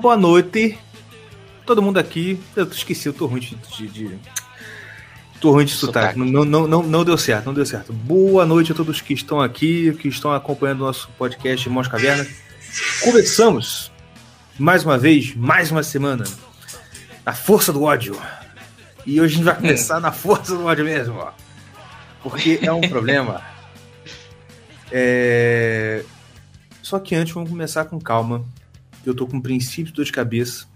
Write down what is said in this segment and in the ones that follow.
boa noite. Todo mundo aqui. Eu esqueci, eu tô ruim de. de, de... Tô ruim de sotaque. Sotaque. Não, não, não, não deu certo, não deu certo. Boa noite a todos que estão aqui, que estão acompanhando o nosso podcast Irmãos Caverna. Começamos mais uma vez, mais uma semana, na força do ódio. E hoje a gente vai começar na força do ódio mesmo, ó. Porque é um problema. É... Só que antes vamos começar com calma. Eu tô com um princípio de dor de cabeça.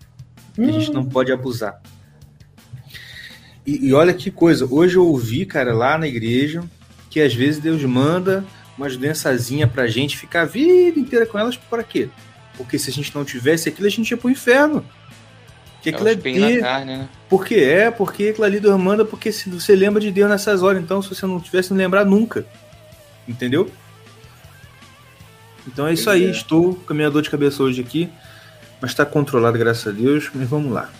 que A gente não pode abusar. E, e olha que coisa, hoje eu ouvi, cara, lá na igreja, que às vezes Deus manda umas doençazinhas pra gente ficar a vida inteira com elas, para quê? Porque se a gente não tivesse aquilo, a gente ia pro inferno. Que É aquilo é, espinho na carne, né? Por que é? Porque aquilo ali Deus manda, porque se você lembra de Deus nessas horas, então se você não tivesse, não lembrar nunca. Entendeu? Então é isso aí, é. estou com a minha dor de cabeça hoje aqui, mas está controlado, graças a Deus, mas vamos lá.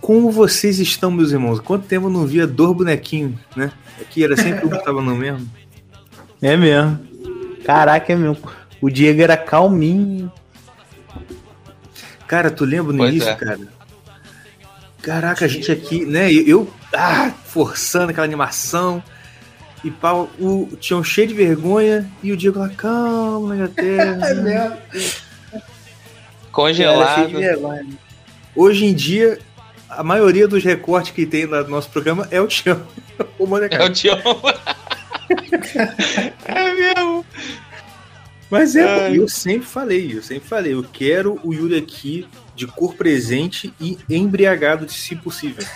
Como vocês estão, meus irmãos? Quanto tempo eu não via dor bonequinho, né? Aqui era sempre o que tava no mesmo. É mesmo. Caraca, é mesmo. O Diego era calminho. Cara, tu lembra no Pois início, é. cara? Caraca, a gente aqui, né? Eu, eu, ah, forçando aquela animação. E pau, o Tião cheio de vergonha e o Diego lá, calma, minha terra. É mesmo. Congelado. Hoje em dia, a maioria dos recortes que tem no nosso programa é o Tião. o É molecada. o Tião. é mesmo. Mas é, Ai. eu sempre falei, eu sempre falei, eu quero o Yuri aqui de cor presente e embriagado, se possível.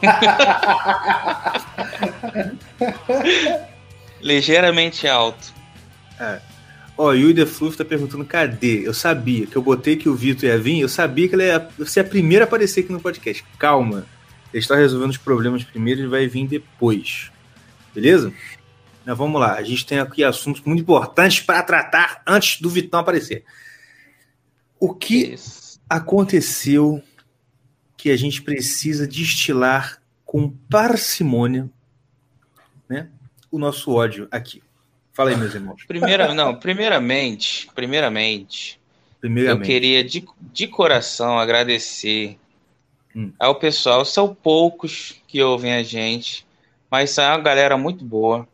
Ligeiramente alto. Ó, o Yuri Fluff tá perguntando cadê? Eu sabia que eu botei que o Vitor ia vir, eu sabia que ele ia ser a primeira a aparecer aqui no podcast. Calma. Ele está resolvendo os problemas primeiro e vai vir depois. Beleza? Mas vamos lá. A gente tem aqui assuntos muito importantes para tratar antes do Vitão aparecer. O que aconteceu que a gente precisa destilar com parcimônia, né? O nosso ódio aqui. Fala aí, meus irmãos. Primeira, não, primeiramente, primeiramente, eu Primeiramente. queria de, de coração agradecer Hum. ao pessoal. São poucos que ouvem a gente, mas são uma galera muito boa.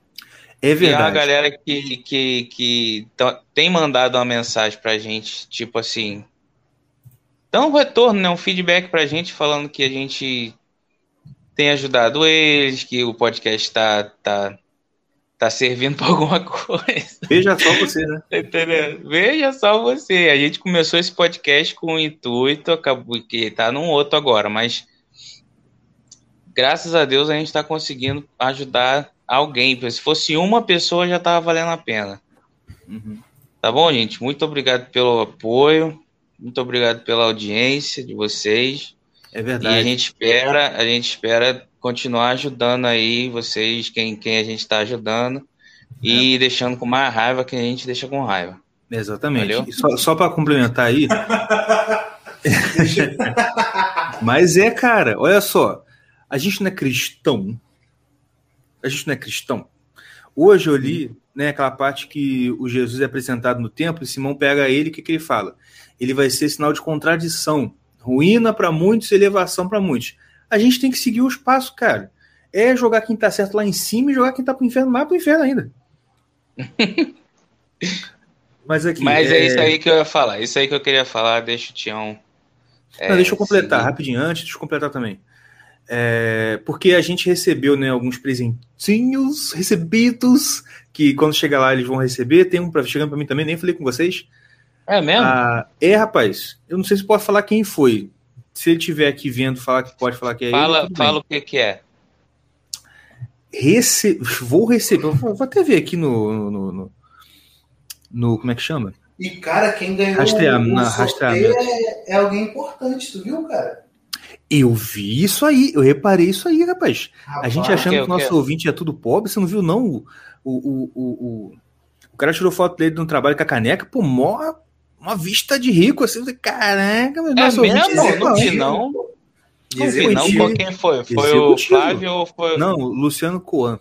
É E é uma verdade. galera que, que, que tá- tem mandado uma mensagem pra gente, tipo assim. Dá um retorno, né? Um feedback pra gente falando que a gente tem ajudado eles, que o podcast tá, tá, tá servindo pra alguma coisa. Veja só você, né? Entendendo? Veja só você. A gente começou esse podcast com o intuito, acabou que tá num outro agora, mas graças a Deus a gente tá conseguindo ajudar alguém. Se fosse uma pessoa já tava valendo a pena. Uhum. Tá bom, gente? Muito obrigado pelo apoio. Muito obrigado pela audiência de vocês. É E a verdade. gente espera, a gente espera continuar ajudando aí vocês, quem, quem a gente está ajudando, e deixando com mais raiva que a gente deixa com raiva. Exatamente. Só, só para complementar aí. Mas é, cara, olha só. A gente não é cristão. A gente não é cristão. Hoje eu li né, aquela parte que o Jesus é apresentado no templo e Simão pega ele o que, que ele fala? Ele vai ser sinal de contradição. Ruína para muitos, elevação para muitos. A gente tem que seguir os passos, cara. É jogar quem tá certo lá em cima e jogar quem tá pro inferno mais pro inferno ainda. Mas aqui. Mas é... isso aí que eu ia falar, isso aí que eu queria falar, deixa o Tião. Não, deixa eu completar seguir. rapidinho antes, deixa eu completar também. É, porque a gente recebeu né, alguns presentinhos recebidos que quando chegar lá eles vão receber. Tem um pra, chegando para mim também, nem falei com vocês. É mesmo? Ah, é, rapaz, eu não sei se pode falar quem foi. Se ele estiver aqui vendo, falar que pode falar que é fala ele. fala o que, que é. Rece... Vou receber, vou vou até ver aqui no, no, no- no- Como é que chama? E, cara, quem ganhou Rastrear- o, na- é, é alguém importante, tu viu, cara? Eu vi isso aí, eu reparei isso aí, rapaz. A gente achando que o nosso ouvinte é tudo pobre, você não viu, não? O, o, o, o, o, o cara tirou foto dele no trabalho com a caneca, pô, mó, uma vista de rico, assim, eu falei, caraca, mas É nosso ouvinte mesmo? é Não vi não. Não vi não. Qual- Quem foi? Foi o. Flávio ou foi Não, o Luciano Coan.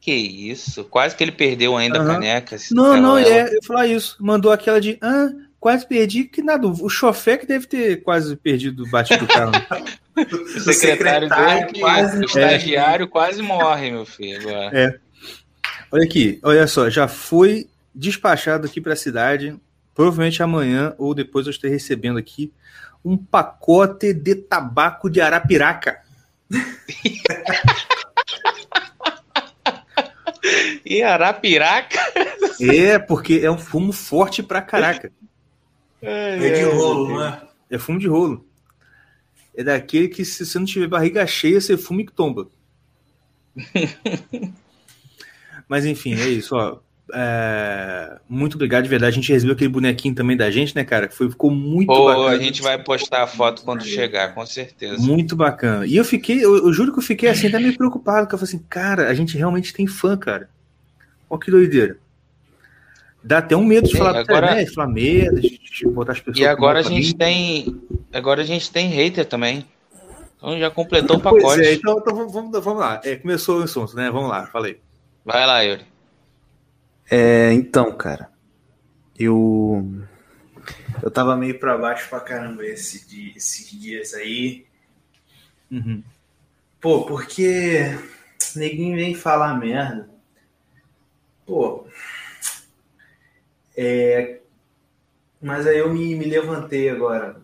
Que isso? Quase que ele perdeu ainda a caneca. Não, não, é, eu ia falar isso. Mandou aquela de, ah, quase perdi, que nada, o chofé que deve ter quase perdido o bate do carro. O secretário, dele, que, quase o estagiário quase morre, meu filho. Agora. Olha aqui, olha só, já foi despachado aqui para a cidade. Provavelmente amanhã ou depois eu estarei recebendo aqui um pacote de tabaco de Arapiraca. E Arapiraca? É, porque é um fumo forte pra caraca. É de rolo, né? É fumo de rolo. É daquele que se você não tiver barriga cheia, você fuma e tomba. Mas enfim, é isso, ó. É, Muito obrigado, de verdade. A gente recebeu aquele bonequinho também da gente, né, cara? Foi, ficou muito Pô, bacana. a gente vai postar a foto quando chegar, com certeza. Muito bacana. E eu fiquei, eu, eu juro que eu fiquei assim, até meio preocupado, porque eu falei assim, cara, a gente realmente tem fã, cara. Olha que doideira. Dá até um medo de Sim, falar agora- falar merda, de, de botar as pessoas. E agora a gente tem. Agora a gente tem hater também. Então já completou o Pois pacote. é, então, então vamos, vamos- lá. É, começou o assunto, né? Vamos lá, falei. Vai lá, Yuri. É, então, cara, eu eu tava meio pra baixo pra caramba esse di- esses dias aí. Uhum. Pô, porque neguinho vem falar merda. Pô, é, mas aí eu me, me levantei agora,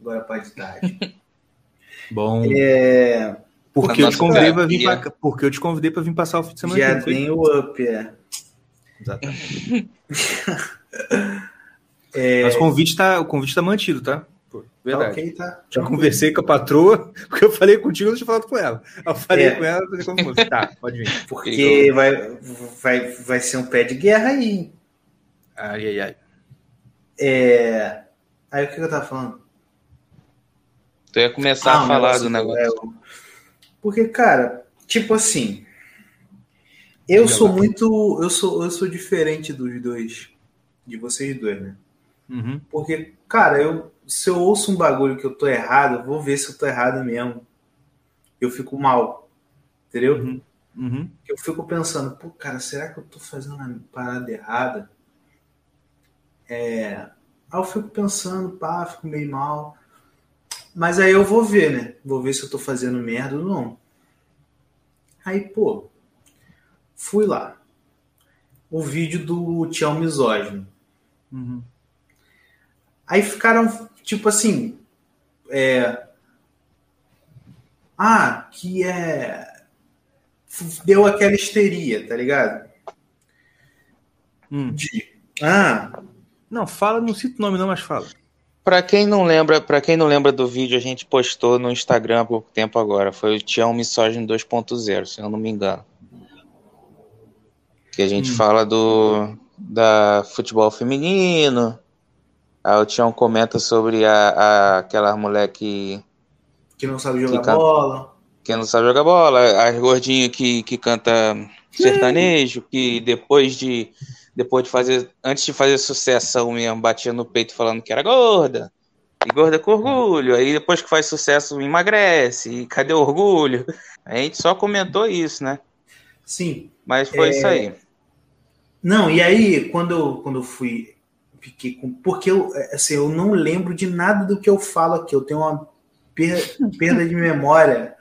agora pra de tarde. Bom. É, Porque eu te convidei pra vir pra, porque eu te convidei para vir passar o fim de semana. já tem o up, é. Exatamente. É, Mas o convite tá, o convite tá mantido, tá? Pô, tá verdade. ok, tá? Já conversei com a patroa, porque eu falei contigo, eu não tinha falado com ela. Eu falei É. com ela, falei como fosse. Tá, pode vir. Porque vai, vai, vai ser um pé de guerra aí. Ai, ai, ai. É... Aí o que eu tava falando? Tu ia começar Ah, a falar do negócio é, Porque, cara, tipo assim, eu sou muito, eu sou, eu sou diferente dos dois, de vocês dois, né? Uhum. Porque, cara, eu, se eu ouço um bagulho que eu tô errado, eu vou ver se eu tô errado mesmo. Eu fico mal, entendeu? Uhum. Uhum. Eu fico pensando, pô, cara, será que eu tô fazendo a parada errada? É... Aí eu fico pensando, pá, fico meio mal. Mas aí eu vou ver, né? Vou ver se eu tô fazendo merda ou não. Aí, pô, fui lá. O vídeo do Tião Misógino. Uhum. Aí ficaram, tipo assim, é... Ah, que é... Deu aquela histeria, tá ligado? Hum. De... Ah, Não, fala, não cita o nome não, mas fala. Pra quem não lembra, para quem não lembra do vídeo, a gente postou no Instagram há pouco tempo agora. Foi o Tião Misógino 2.0, se eu não me engano. Que a gente Hum. fala do da futebol feminino. Aí o Tião comenta sobre a, a- aquela mulher que, que não sabe jogar Que can- bola. que não sabe jogar bola, as gordinhas que, que canta sertanejo, que depois de depois de fazer, antes de fazer sucessão mesmo, batia no peito falando que era gorda. E gorda com orgulho. Aí depois que faz sucesso, emagrece. E cadê o orgulho? A gente só comentou isso, né? Sim. Mas foi isso aí. Não, e aí, quando eu, quando eu fui. Fiquei com. Porque eu, assim, eu não lembro de nada do que eu falo aqui. Eu tenho uma per- perda de memória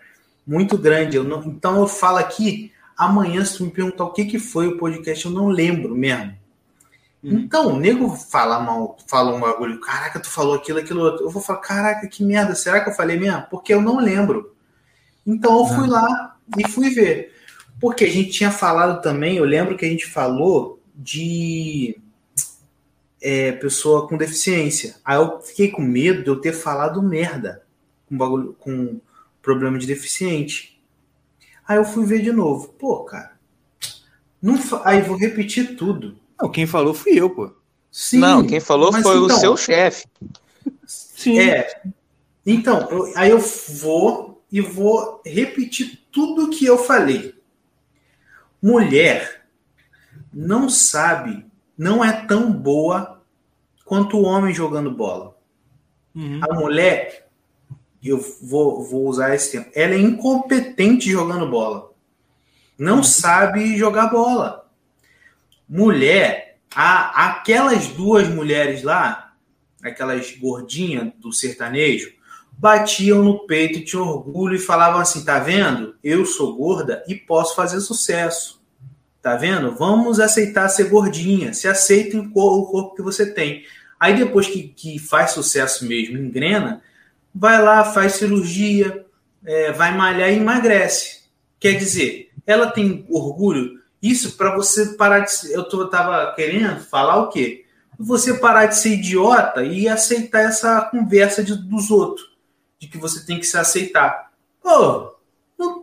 muito grande. Eu não, então eu falo aqui. Amanhã, se tu me perguntar o que, que foi o podcast, eu não lembro mesmo. Uhum. Então, o nego fala mal, fala um bagulho, caraca, tu falou aquilo, aquilo outro. Eu vou falar, caraca, que merda, será que eu falei mesmo? Porque eu não lembro. Então eu fui lá e fui ver. Porque a gente tinha falado também, eu lembro que a gente falou de é, pessoa com deficiência. Aí eu fiquei com medo de eu ter falado merda com bagulho, com problema de deficiente. Aí eu fui ver de novo. Pô, cara. Não fa- Aí vou repetir tudo. Não, quem falou fui eu, pô. Sim, não, quem falou foi então, o seu chefe. Sim. É. Então, eu- aí eu vou e vou repetir tudo que eu falei. Mulher não sabe, não é tão boa quanto o homem jogando bola. Uhum. A mulher, eu vou, vou usar esse termo, ela é incompetente jogando bola. não uhum. sabe jogar bola. Mulher, a, aquelas duas mulheres lá, aquelas gordinhas do sertanejo, batiam no peito e tinham orgulho e falavam assim: tá vendo? Eu sou gorda e posso fazer sucesso. Tá vendo? Vamos aceitar ser gordinha. Se aceitem o corpo que você tem. Aí depois que, que faz sucesso mesmo, engrena, vai lá, faz cirurgia, é, vai malhar e emagrece. Quer dizer, ela tem orgulho. Isso para você parar de. Eu tô, tava querendo falar o quê? Você parar de ser idiota e aceitar essa conversa de, dos outros, de que você tem que se aceitar. Pô,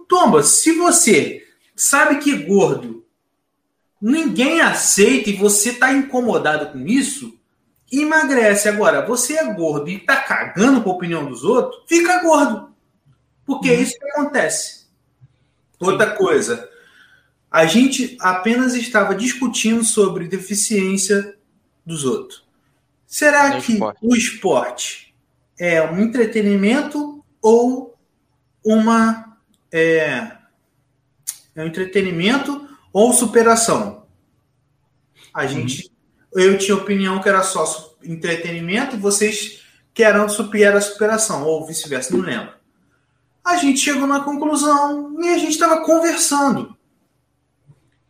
Tomba, se você sabe que gordo ninguém aceita e você tá incomodado com isso, emagrece. Agora, você é gordo e tá cagando com a opinião dos outros, fica gordo. Porque é uhum. isso que acontece. Outra coisa, a gente apenas estava discutindo sobre deficiência dos outros. Será no que esporte. o esporte é um entretenimento ou uma é, é um entretenimento ou superação? A gente uhum eu tinha opinião que era só entretenimento e vocês que eram super a superação, ou vice-versa, não lembro. A gente chegou na conclusão e a gente estava conversando.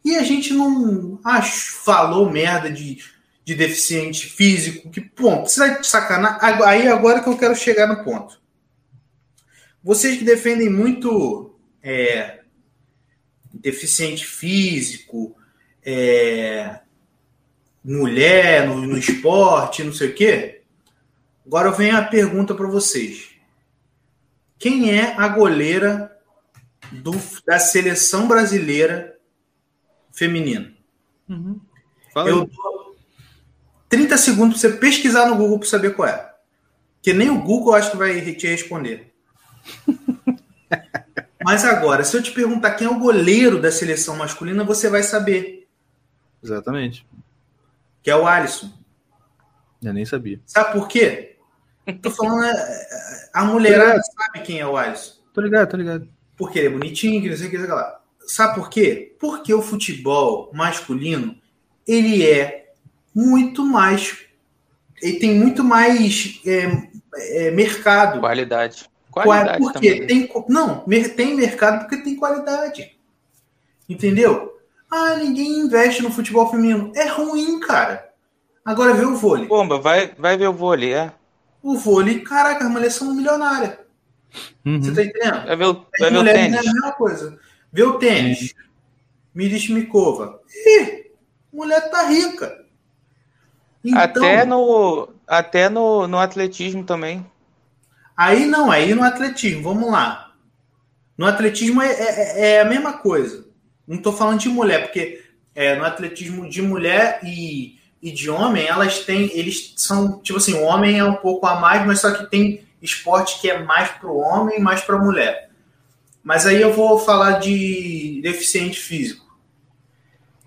E a gente não ach, falou merda de, de deficiente físico, que ponto, você vai sacanar. Aí agora que eu quero chegar no ponto. Vocês que defendem muito é, deficiente físico, é, mulher, no, no esporte, não sei o quê. Agora vem a pergunta para vocês. Quem é a goleira do, da seleção brasileira feminina? Uhum. Eu dou 30 segundos para você pesquisar no Google para saber qual é. Que nem o Google acho que vai te responder. Mas agora, se eu te perguntar quem é o goleiro da seleção masculina, você vai saber. Exatamente que é o Alisson. Eu nem sabia. Sabe por quê? Tô falando, é, é, a mulherada sabe quem é o Alisson. Tô ligado, tô ligado. Porque ele é bonitinho, que não sei o que, sei lá. Sabe por quê? Porque o futebol masculino, ele é muito mais. Ele tem muito mais é, é, mercado. Qualidade. Qualidade porque também. tem. Não, tem mercado porque tem qualidade. Entendeu? Ah, ninguém investe no futebol feminino. É ruim, cara. Agora vê o vôlei. Bomba, vai, vai ver o vôlei, é. O vôlei, caraca, as mulheres são milionárias. Uhum. Você tá entendendo? Vai ver o, vai ver o tênis. É a mesma coisa. Vê o tênis. Uhum. Miris Mikova. Ih, mulher tá rica. Então, até no, até no, no atletismo também. Aí não, aí no atletismo, vamos lá. No atletismo é, é, é a mesma coisa. Não estou falando de mulher, porque é, no atletismo de mulher e, e de homem, elas têm. Eles são. Tipo assim, o homem é um pouco a mais, mas só que tem esporte que é mais para o homem e mais para a mulher. Mas aí eu vou falar de deficiente físico.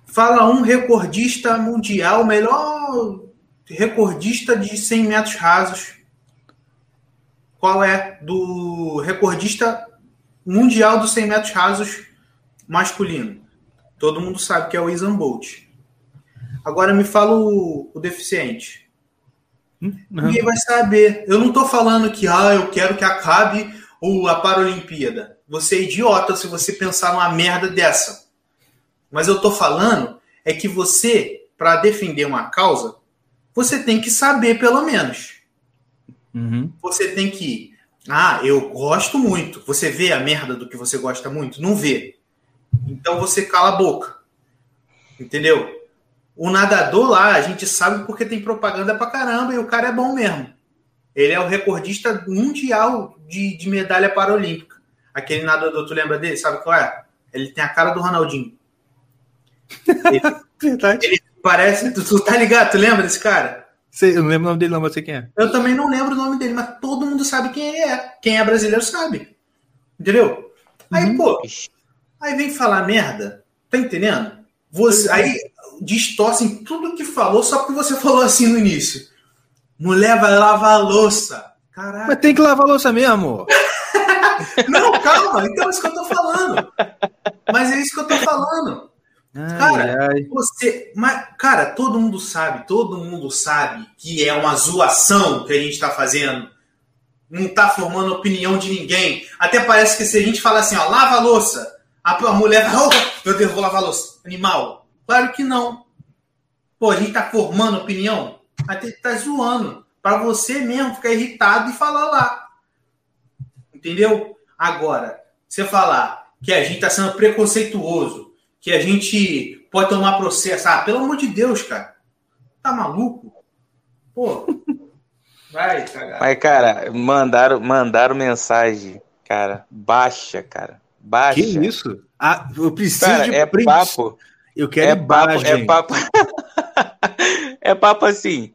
Fala um recordista mundial, melhor recordista de 100 metros rasos. Qual é? Do recordista mundial dos 100 metros rasos masculino. Todo mundo sabe que é o Isan Bolt. Agora me fala o, o deficiente. Uhum. Ninguém vai saber. Eu não estou falando que ah, eu quero que acabe o, a Paralimpíada. Você é idiota se você pensar numa merda dessa. Mas eu estou falando é que você, para defender uma causa, você tem que saber pelo menos. Uhum. Você tem que. Ah, eu gosto muito. Você vê a merda do que você gosta muito? Não vê. Então você cala a boca. Entendeu? O nadador lá, a gente sabe porque tem propaganda pra caramba e o cara é bom mesmo. Ele é o recordista mundial de, de medalha paralímpica. Aquele nadador, tu lembra dele? Sabe qual é? Ele tem a cara do Ronaldinho. Ele, ele parece. Tu, tu, tá ligado? Tu lembra desse cara? Sei, eu não lembro o nome dele, não, mas sei quem é. Eu também não lembro o nome dele, mas todo mundo sabe quem ele é. Quem é brasileiro sabe. Entendeu? Aí, uhum. pô, Aí vem falar merda. Tá entendendo? Você, aí distorcem tudo que falou só porque você falou assim no início. Mulher vai lavar a louça. Caraca. Mas tem que lavar a louça mesmo. Não, calma. Então é isso que eu tô falando. Mas é isso que eu tô falando. Ai, cara, ai. você. Mas, cara, todo mundo sabe, todo mundo sabe que é uma zoação que a gente tá fazendo. Não tá formando opinião de ninguém. Até parece que se a gente falar assim, ó, lava a louça, a, a mulher vai, oh, meu Deus, vou lavar a louça. Animal. Claro que não. Pô, a gente tá formando opinião? Até tá zoando. para você mesmo ficar irritado e falar lá. Entendeu? Agora, você falar que a gente tá sendo preconceituoso, que a gente pode tomar processo. Ah, pelo amor de Deus, cara. Tá maluco? Pô. Vai, cagar. Mas, cara, mandaram, mandaram mensagem, cara. Baixa, cara. Baixa. Que isso? Ah, eu preciso cara, de é print. papo. Eu quero é papo, é papo. é papo assim.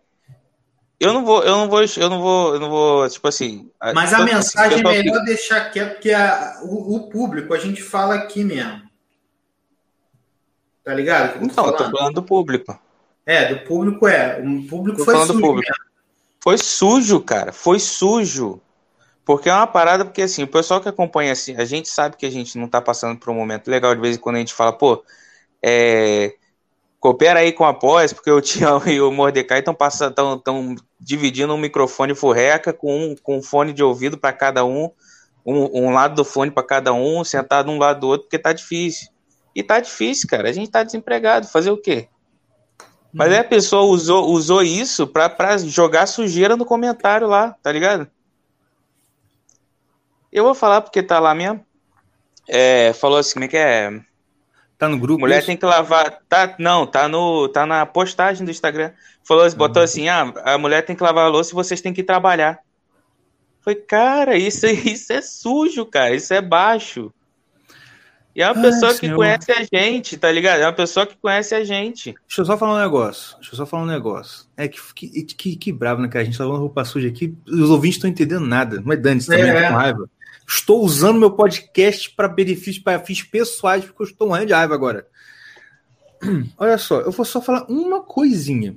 Eu não vou, eu não vou, eu não vou, eu não vou, tipo assim. Mas a mensagem é melhor aqui. deixar quieto, porque a, o, o, público a gente fala aqui mesmo. Tá ligado? Não, tô, tô falando do público. É, do público é. O público tô foi sujo. Foi sujo, cara. Foi sujo. Porque é uma parada, porque assim, o pessoal que acompanha assim, a gente sabe que a gente não tá passando por um momento legal, de vez em quando a gente fala, pô, é, coopera aí com a pós, porque o Tião e o Mordecai estão passando, estão dividindo um microfone furreca com um, com um fone de ouvido para cada um, um, um, lado do fone para cada um, sentado um lado do outro, porque tá difícil. E tá difícil, cara. A gente tá desempregado. Fazer o quê? Mas aí a pessoa usou, usou isso para jogar sujeira no comentário lá, tá ligado? Eu vou falar porque tá lá mesmo. É, falou assim, como é que é? Tá no grupo? Mulher isso? tem que lavar. Tá, não, tá, no, tá na postagem do Instagram. Falou, uhum. botou assim: ah, a mulher tem que lavar a louça e vocês têm que trabalhar. Foi, cara, isso, isso é sujo, cara. Isso é baixo. E é uma Ai, pessoa que conhece a gente, tá ligado? É uma pessoa que conhece a gente. Deixa eu só falar um negócio. Deixa eu só falar um negócio. É que, que, que, que bravo, né, cara? A gente tá lavando roupa suja aqui. Os ouvintes estão entendendo nada. Mas Dani, você também tá é. com raiva. Estou usando meu podcast para benefícios, para fins pessoais, porque eu estou morrendo de raiva agora. Olha só, eu vou só falar uma coisinha.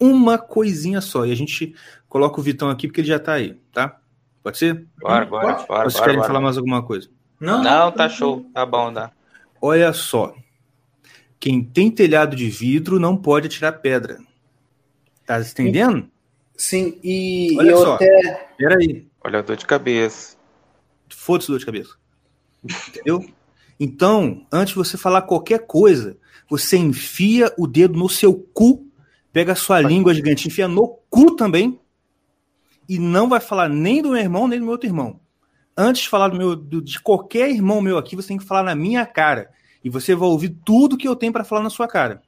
Uma coisinha só. E a gente coloca o Vitão aqui porque ele já está aí, tá? Pode ser? Bora, bora, bora. Vocês querem falar mais alguma coisa? Não, não, tá show. Tá bom, dá. Olha só. Quem tem telhado de vidro não pode atirar pedra. Tá entendendo? Sim, e Olha eu só. até. Peraí. Olha a dor de cabeça. Foda-se dor de cabeça. Entendeu? Então, antes de você falar qualquer coisa, você enfia o dedo no seu cu, pega a sua língua gigante, enfia no cu também, e não vai falar nem do meu irmão, nem do meu outro irmão antes de falar do meu, do, de qualquer irmão meu aqui, você tem que falar na minha cara. E você vai ouvir tudo que eu tenho para falar na sua cara.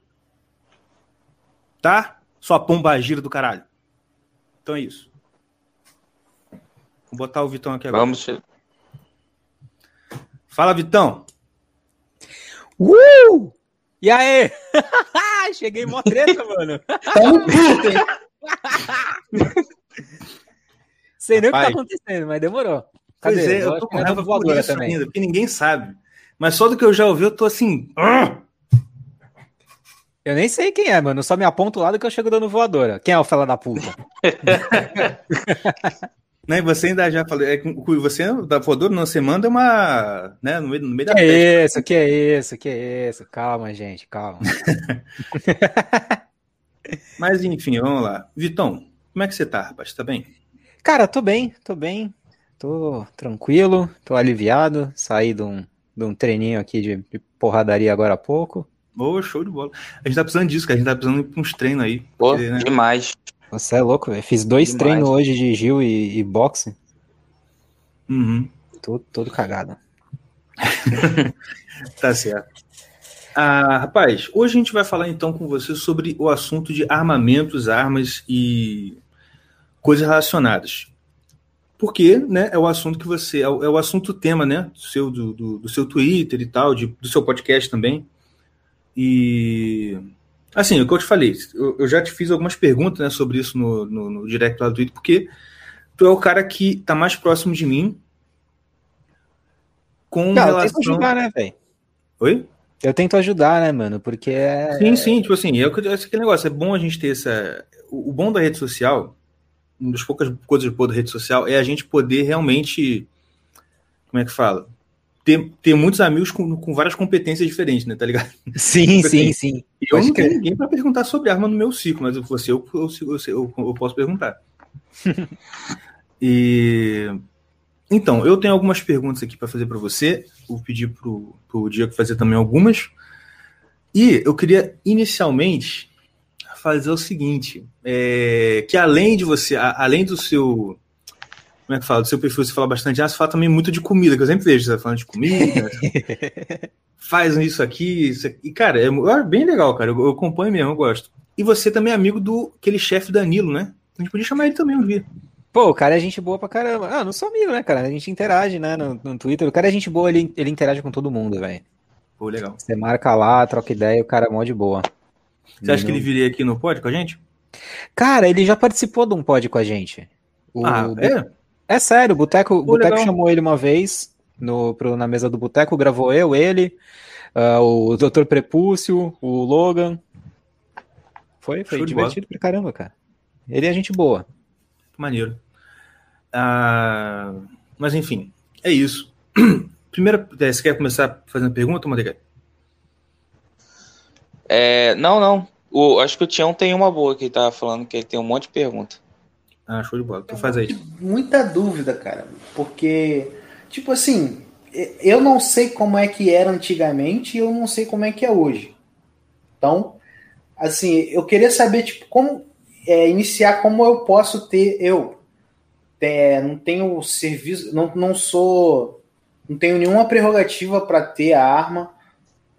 Tá? Sua pomba gira do caralho. Então é isso. Vou botar o Vitão aqui agora. Vamos. Fala, Vitão. Uh! E aí? Cheguei mó treta, mano. Tamo puto, hein? Sei nem o que tá acontecendo, mas demorou. Cadê? Pois é, eu, eu tô com raiva por isso também. ainda, porque ninguém sabe. Mas só do que eu já ouvi, eu tô assim. Eu nem sei quem é, mano. Eu só me aponto lá do que eu chego dando voadora. Quem é o fela da puta? Né, você ainda já falou, é, você da voadora não, você manda uma, né, no meio, no meio da que é isso, que é isso, que é isso, calma, gente, calma. Mas enfim, vamos lá. Vitão, como é que você tá, rapaz? Tá bem? Cara, tô bem, tô bem. Tô tranquilo, tô aliviado. Saí de um, de um treininho aqui de, de porradaria agora há pouco. Boa, show de bola. A gente tá precisando disso, cara. A gente tá precisando ir pra uns treinos aí. Pô, porque, né? demais. Você é louco, velho. Fiz dois demais. treinos hoje de Gil e, e boxe. Uhum. Tô todo cagado. tá certo. Ah, rapaz, hoje a gente vai falar então com você sobre o assunto de armamentos, armas e coisas relacionadas. Porque né, é o assunto que você. É o, é o assunto tema, né? Do seu, do, do, do seu Twitter e tal, de, do seu podcast também. E. Assim, o que eu te falei, eu, eu já te fiz algumas perguntas né, sobre isso no, no, no direct lá do Twitter, porque tu é o cara que tá mais próximo de mim com Não, relação... Eu tento ajudar, né, velho? Oi? Eu tento ajudar, né, mano? Porque é. Sim, sim, tipo assim, é, é aquele negócio, é bom a gente ter essa. O bom da rede social uma das poucas coisas boas da rede social é a gente poder realmente, como é que fala? ter, ter muitos amigos com, com várias competências diferentes, né? Tá ligado? Sim, tipo sim, assim, sim. Eu Pode não tenho ninguém para perguntar sobre arma no meu ciclo, mas você eu, eu, eu, eu posso perguntar. e então, eu tenho algumas perguntas aqui para fazer para você. Vou pedir pro, pro Diego fazer também algumas. E eu queria inicialmente fazer o seguinte: é, que além de você, a, além do seu. Como é que fala? Do seu perfil, você fala bastante, ah, você fala também muito de comida, que eu sempre vejo, você falando de comida, faz isso aqui, isso aqui. E, cara, é, é, bem legal, cara. Eu, eu acompanho mesmo, eu gosto. E você também é amigo do aquele chefe Danilo, né? A gente podia chamar ele também um dia. Pô, o cara é gente boa pra caramba. Ah, não sou amigo, né, cara? A gente interage, né, no, no Twitter. O cara é gente boa, ele, ele interage com todo mundo, velho. Pô, legal. Você marca lá, troca ideia, o cara é mó de boa. Você acha que ele viria aqui no pod com a gente? Cara, ele já participou de um pod com a gente. O, ah, é? É sério, o Boteco, Pô, Boteco chamou ele uma vez no, pro, na mesa do Boteco, gravou eu, ele, uh, o Dr. Prepúcio, o Logan. Foi, foi divertido pra caramba, cara. Ele é gente boa. Maneiro. Ah, mas enfim, é isso. Primeiro, é, você quer começar fazendo pergunta, Madeiga? É, não, não. O, acho que o Tião tem uma boa que ele tava falando, que ele tem um monte de pergunta. Ah, show de bola. Tu faz aí. Muita dúvida, cara. Porque, tipo assim, eu não sei como é que era antigamente e eu não sei como é que é hoje. Então, assim, eu queria saber, tipo, como é, iniciar, como eu posso ter, eu, é, não tenho serviço, não, não sou, não tenho nenhuma prerrogativa para ter a arma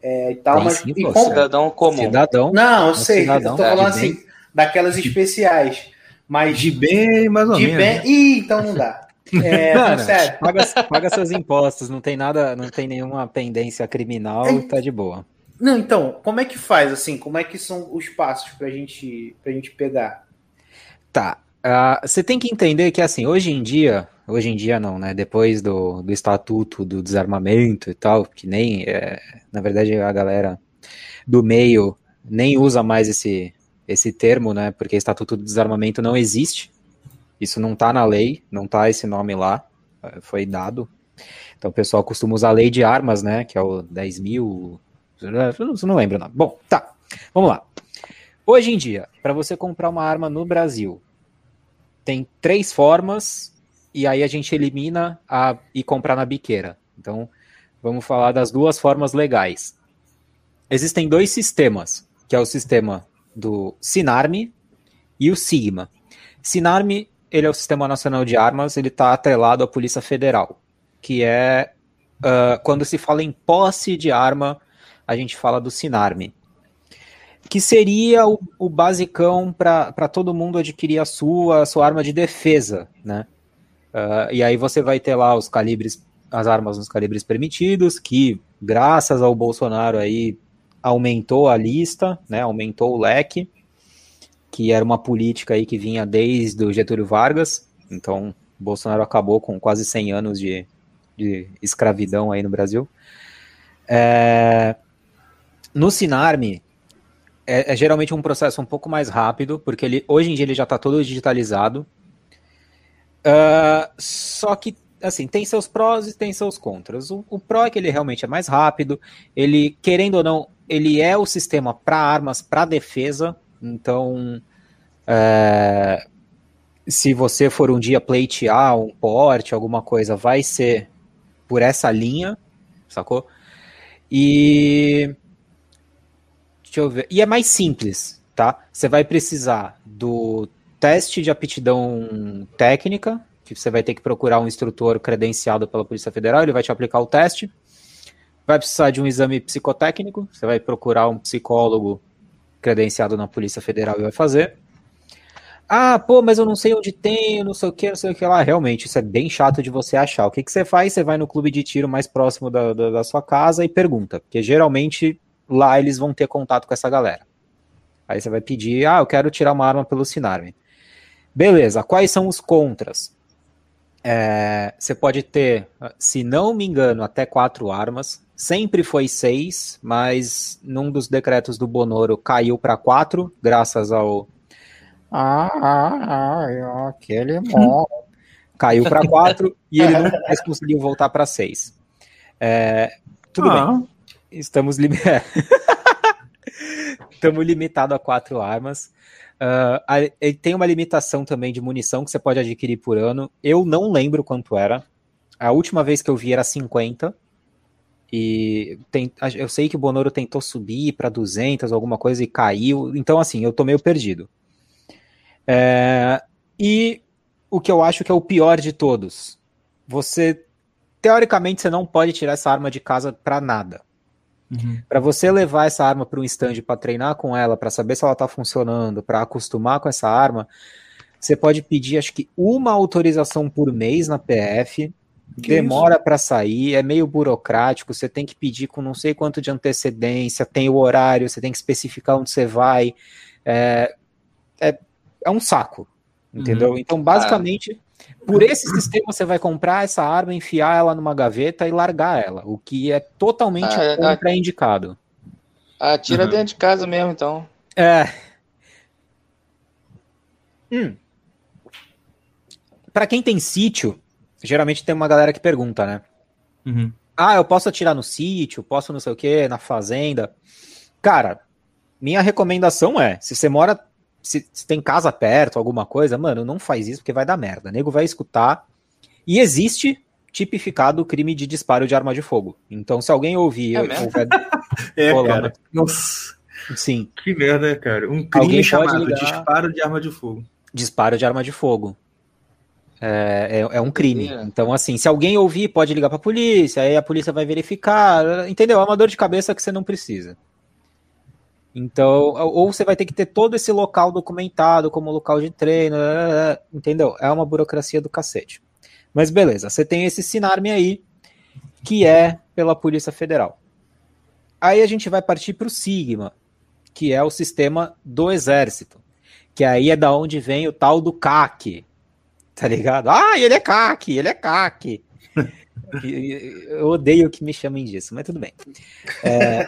é, e tal, Tem mas sim, e como... cidadão comum. Cidadão. Não, eu sei, cidadão, eu tô falando assim, bem. daquelas especiais, mas de bem, mais ou de menos. Bem... Né? Ih, então não dá. É, não, sério. Paga, paga seus impostos, não tem nada, não tem nenhuma pendência criminal, é, tá de boa. Não, então, como é que faz assim? Como é que são os passos pra gente, pra gente pegar? Tá, Uh, você tem que entender que, assim, hoje em dia, hoje em dia não, né? Depois do, do estatuto do desarmamento e tal, que nem, é, na verdade, a galera do meio nem usa mais esse, esse termo, né? Porque estatuto do desarmamento não existe. Isso não tá na lei, não tá esse nome lá, é, foi dado. Então o pessoal costuma usar a lei de armas, né? Que é o 10 mil. Não, lembro, não. Bom, tá. Vamos lá. Hoje em dia, para você comprar uma arma no Brasil, tem três formas e aí a gente elimina a e comprar na biqueira. Então, vamos falar das duas formas legais. Existem dois sistemas, que é o sistema do Sinarme e o Sigma. Sinarme, ele é o Sistema Nacional de Armas, ele está atrelado à Polícia Federal, que é uh, quando se fala em posse de arma, a gente fala do Sinarme que seria o, o basicão para todo mundo adquirir a sua, a sua arma de defesa, né? Uh, e aí você vai ter lá os calibres, as armas nos calibres permitidos, que graças ao Bolsonaro aí aumentou a lista, né? Aumentou o leque, que era uma política aí que vinha desde o Getúlio Vargas. Então, Bolsonaro acabou com quase 100 anos de, de escravidão aí no Brasil. É, no Sinarme, é, é, geralmente um processo um pouco mais rápido, porque ele, hoje em dia ele já está todo digitalizado. Uh, só que, assim, tem seus prós e tem seus contras. O, o pró é que ele realmente é mais rápido, ele, querendo ou não, ele é o sistema para armas, para defesa, então, é, se você for um dia pleitear um porte, alguma coisa, vai ser por essa linha, sacou? E Deixa eu ver. E é mais simples, tá? Você vai precisar do teste de aptidão técnica, que você vai ter que procurar um instrutor credenciado pela Polícia Federal, ele vai te aplicar o teste. Vai precisar de um exame psicotécnico, você vai procurar um psicólogo credenciado na Polícia Federal e vai fazer. Ah, pô, mas eu não sei onde tem, não sei o que, não sei o que lá. Realmente, isso é bem chato de você achar. O que, que você faz? Você vai no clube de tiro mais próximo da, da, da sua casa e pergunta. Porque geralmente lá eles vão ter contato com essa galera. Aí você vai pedir, ah, eu quero tirar uma arma pelo Sinarme. Beleza, quais são os contras? É, você pode ter, se não me engano, até quatro armas. Sempre foi seis, mas num dos decretos do Bonoro caiu para quatro, graças ao. Ah, ah, ah aquele mó. caiu para quatro e ele não mais conseguiu voltar para seis. É, tudo ah. bem. Estamos, lim... Estamos limitados a quatro armas. Uh, ele tem uma limitação também de munição que você pode adquirir por ano. Eu não lembro quanto era. A última vez que eu vi era 50. E tem, eu sei que o Bonoro tentou subir para 200, alguma coisa, e caiu. Então, assim, eu tô meio perdido. É, e o que eu acho que é o pior de todos. Você, teoricamente, você não pode tirar essa arma de casa para nada. Uhum. Para você levar essa arma para um stand para treinar com ela, para saber se ela está funcionando, para acostumar com essa arma, você pode pedir, acho que uma autorização por mês na PF. Que demora para sair, é meio burocrático. Você tem que pedir com não sei quanto de antecedência, tem o horário, você tem que especificar onde você vai. É, é, é um saco, entendeu? Uhum. Então, basicamente, por esse sistema, você vai comprar essa arma, enfiar ela numa gaveta e largar ela, o que é totalmente ah, é, contraindicado. Ah, tira uhum. dentro de casa mesmo, então. É. Hum. Para quem tem sítio, geralmente tem uma galera que pergunta, né? Uhum. Ah, eu posso atirar no sítio, posso não sei o que, na fazenda. Cara, minha recomendação é: se você mora se, se, tem casa perto, alguma coisa, mano, não faz isso porque vai dar merda. O nego vai escutar. E existe tipificado o crime de disparo de arma de fogo. Então, se alguém ouvir. É, houver... é cara. Nossa. Sim. Que merda, cara. Um crime alguém chamado ligar... disparo de arma de fogo. Disparo de arma de fogo. É, é, é, um crime. Então, assim, se alguém ouvir, pode ligar pra polícia, aí a polícia vai verificar. Entendeu? É uma dor de cabeça que você não precisa. Então, ou você vai ter que ter todo esse local documentado como local de treino, é, é, entendeu? É uma burocracia do cacete. Mas beleza, você tem esse Sinarme aí, que é pela Polícia Federal. Aí a gente vai partir para o Sigma, que é o sistema do Exército, que aí é da onde vem o tal do CAC, tá ligado? Ah, ele é CAC, ele é CAC. Eu odeio que me chamem disso, mas tudo bem. É,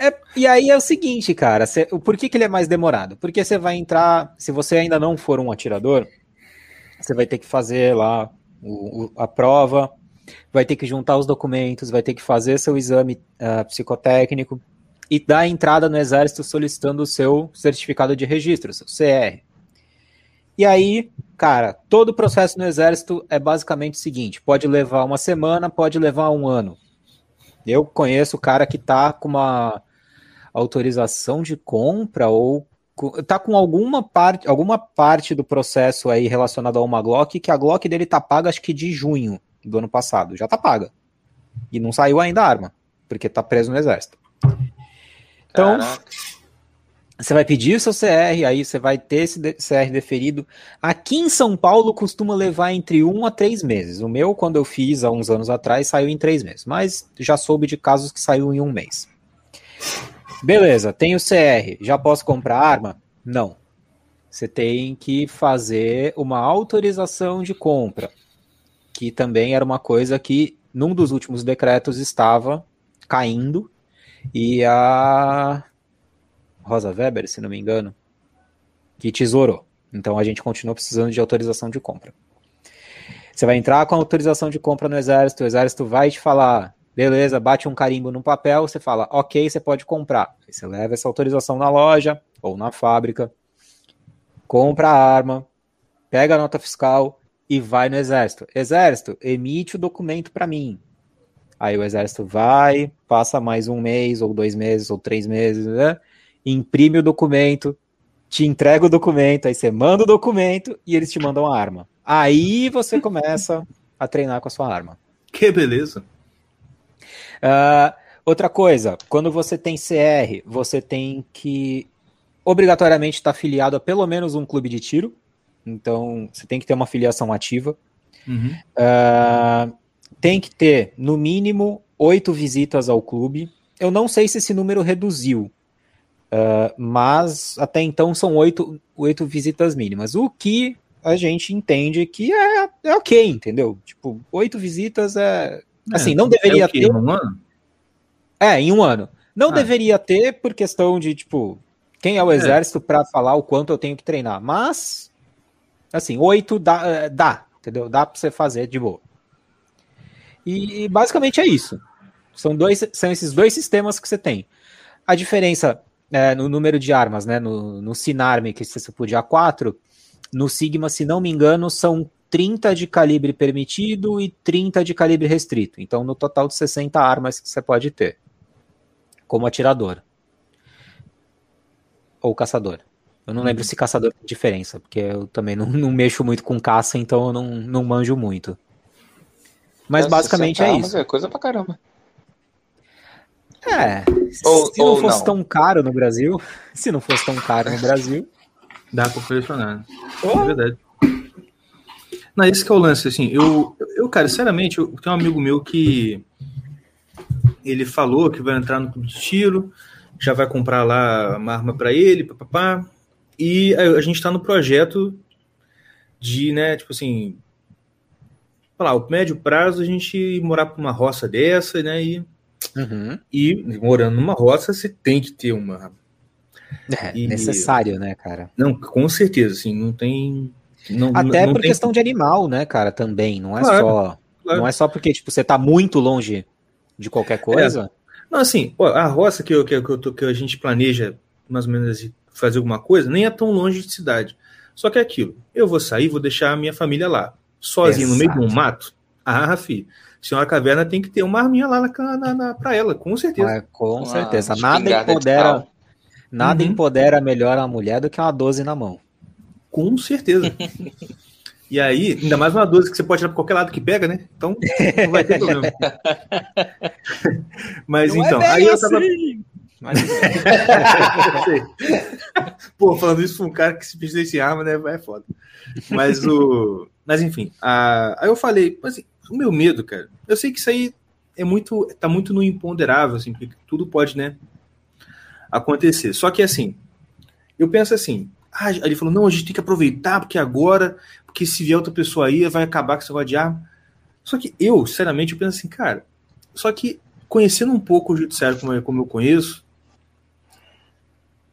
é, e aí é o seguinte, cara, cê, por que, que ele é mais demorado? Porque você vai entrar, se você ainda não for um atirador, você vai ter que fazer lá o, o, a prova, vai ter que juntar os documentos, vai ter que fazer seu exame uh, psicotécnico e dar entrada no exército solicitando o seu certificado de registro, seu CR. E aí, cara, todo o processo no exército é basicamente o seguinte: pode levar uma semana, pode levar um ano. Eu conheço o cara que tá com uma autorização de compra ou tá com alguma parte, alguma parte do processo aí relacionado a uma Glock que a Glock dele tá paga acho que de junho do ano passado, já tá paga. E não saiu ainda a arma, porque tá preso no exército. Então, Caraca. você vai pedir o seu CR, aí você vai ter esse CR deferido. Aqui em São Paulo costuma levar entre um a três meses. O meu, quando eu fiz há uns anos atrás, saiu em três meses. Mas já soube de casos que saiu em um mês. Beleza, tenho CR, já posso comprar arma? Não. Você tem que fazer uma autorização de compra, que também era uma coisa que num dos últimos decretos estava caindo e a Rosa Weber, se não me engano, que tesourou. Então a gente continua precisando de autorização de compra. Você vai entrar com autorização de compra no exército, o exército vai te falar: Beleza, bate um carimbo no papel, você fala, ok, você pode comprar. Aí você leva essa autorização na loja ou na fábrica, compra a arma, pega a nota fiscal e vai no exército. Exército, emite o documento para mim. Aí o exército vai, passa mais um mês, ou dois meses, ou três meses, né? imprime o documento, te entrega o documento, aí você manda o documento e eles te mandam a arma. Aí você começa a treinar com a sua arma. Que beleza. Uh, outra coisa, quando você tem CR, você tem que obrigatoriamente estar afiliado a pelo menos um clube de tiro. Então, você tem que ter uma filiação ativa. Uhum. Uh, tem que ter, no mínimo, oito visitas ao clube. Eu não sei se esse número reduziu, uh, mas até então são oito, oito visitas mínimas. O que a gente entende que é, é ok, entendeu? Tipo, oito visitas é, assim, não deveria é ter. Em um ano? É, em um ano. Não ah. deveria ter por questão de, tipo, quem é o é. exército é. para falar o quanto eu tenho que treinar. Mas, assim, oito dá, é, dá, entendeu? Dá para você fazer de boa. E, e basicamente é isso. São, dois, são esses dois sistemas que você tem. A diferença é, no número de armas, né? No, no Sinarme, que você podia A4, no Sigma, se não me engano, são 30 de calibre permitido e 30 de calibre restrito. Então, no total de 60 armas que você pode ter, como atirador. Ou caçador. Eu não lembro uhum. se caçador tem diferença, porque eu também não, não mexo muito com caça, então eu não, não manjo muito. Mas basicamente é isso. É coisa pra caramba. É, ou, se não fosse não. tão caro no Brasil, se não fosse tão caro no Brasil. Dá pra colecionar. Oh. É verdade. Não, esse que é o lance, assim, eu, eu cara, sinceramente, eu tenho um amigo meu que ele falou que vai entrar no clube de tiro, já vai comprar lá uma arma para ele, papapá, e a, a gente tá no projeto de, né, tipo assim, falar, o médio prazo a gente morar para uma roça dessa, né, e Uhum. E morando numa roça, você tem que ter uma. É e... necessário, né, cara? Não, com certeza, assim, não tem. Não, Até não por tem... questão de animal, né, cara, também. Não é claro, só. Claro. Não é só porque, tipo, você tá muito longe de qualquer coisa. É. Não, assim, a roça que, eu, que, eu tô, que a gente planeja mais ou menos fazer alguma coisa, nem é tão longe de cidade. Só que é aquilo. Eu vou sair, vou deixar a minha família lá. Sozinho Exato. no meio de um mato. Ah, filho se é uma caverna, tem que ter uma arminha lá na, na, na pra ela, com certeza. É, com certeza. Nada empodera, nada uhum. empodera melhor a mulher do que uma 12 na mão. Com certeza. e aí, ainda mais uma 12 que você pode tirar pra qualquer lado que pega, né? Então, não vai ter problema. Mas não é então, é aí eu tava. Assim. Mas... Pô, falando isso pra um cara que se precisa de arma, né? É foda. Mas o. Mas enfim, a... aí eu falei, assim, o meu medo, cara, eu sei que isso aí é muito, tá muito no imponderável, assim, porque tudo pode, né, acontecer. Só que assim, eu penso assim, ah, ele falou, não, a gente tem que aproveitar, porque agora, porque se vier outra pessoa aí, vai acabar com esse negócio de arma. Só que eu, sinceramente, eu penso assim, cara, só que conhecendo um pouco o judiciário como, como eu conheço,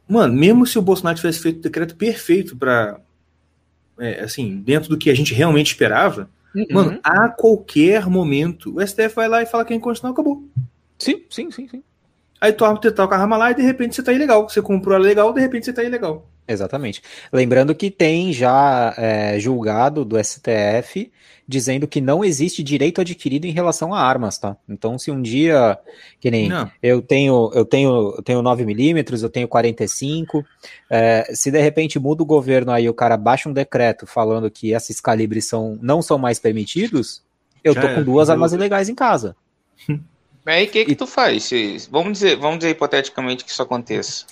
mano, mesmo se o Bolsonaro tivesse feito o decreto perfeito para, é, assim, dentro do que a gente realmente esperava, Uhum. Mano, a qualquer momento, o STF vai lá e fala que é inconstitucional, acabou. Sim, sim, sim, sim. Aí tu arma o arma lá e de repente você tá ilegal. Você comprou ela legal, de repente você tá ilegal. Exatamente. Lembrando que tem já é, julgado do STF dizendo que não existe direito adquirido em relação a armas, tá? Então, se um dia, que nem não. eu tenho, eu tenho, eu tenho 9 milímetros, eu tenho 45, é, se de repente muda o governo aí, o cara baixa um decreto falando que esses calibres são, não são mais permitidos, eu já tô com duas armas ilegais em casa. Mas aí o que que tu faz? Vamos dizer, vamos dizer hipoteticamente que isso aconteça.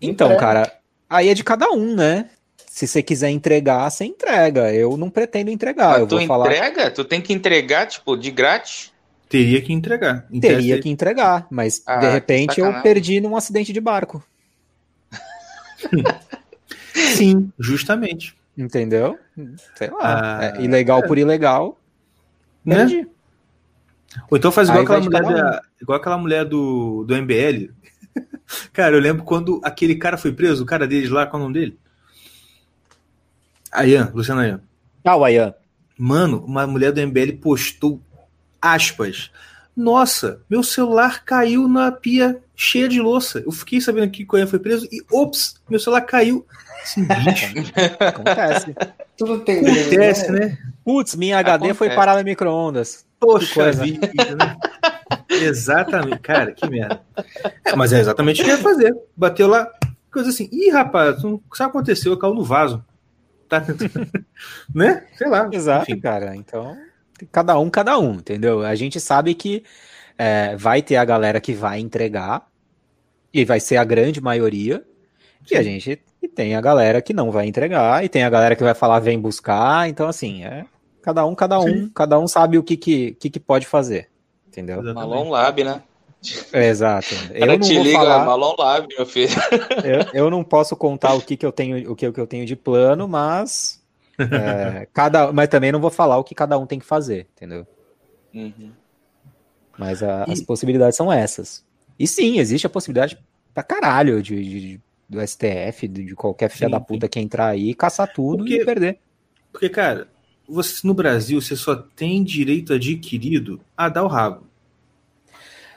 Então, é. cara, aí é de cada um, né? Se você quiser entregar, você entrega. Eu não pretendo entregar. Mas eu tu vou entrega? Falar... Tu tem que entregar, tipo, de grátis? Teria que entregar. Teria que entregar, mas ah, de repente eu perdi num acidente de barco. Sim, justamente. Entendeu? Sei lá. Ah, é ilegal é. por ilegal. Né? Perdi. Ou então faz igual aquela mulher, da, igual aquela mulher do, do MBL. cara, eu lembro quando aquele cara foi preso, o cara deles lá, qual é o nome dele? Ayan, Luciano Ayan. Ah, o Ayan. Mano, uma mulher do MBL postou aspas. Nossa, meu celular caiu na pia cheia de louça. Eu fiquei sabendo que o Ayan foi preso e, ops, meu celular caiu. Assim, bicho. Acontece. Tudo tem Acontece, né? né? Putz, minha HD foi parar no micro-ondas. Poxa vida, né? exatamente. Cara, que merda. É, mas é exatamente o que ia fazer. Bateu lá, coisa assim. Ih, rapaz, não sabe o que aconteceu? Caiu no vaso. Tá, né? Sei lá. Exato, enfim. cara. Então, cada um, cada um, entendeu? A gente sabe que é, vai ter a galera que vai entregar, e vai ser a grande maioria, e a gente e tem a galera que não vai entregar, e tem a galera que vai falar vem buscar, então assim, é cada um, cada um, Sim. cada um sabe o que, que, que, que pode fazer, entendeu? Malon Lab, né? É, exato. Eu não te vou liga, falar... Malon Lab, meu filho. Eu, eu não posso contar o que, que eu tenho, o que, o que eu tenho de plano, mas é, cada, mas também não vou falar o que cada um tem que fazer, entendeu? Uhum. Mas a, e... as possibilidades são essas. E sim, existe a possibilidade pra caralho de, de do STF, de, de qualquer filha da puta que entrar aí, caçar tudo porque, e perder. Porque, cara, você no Brasil você só tem direito adquirido a dar o rabo.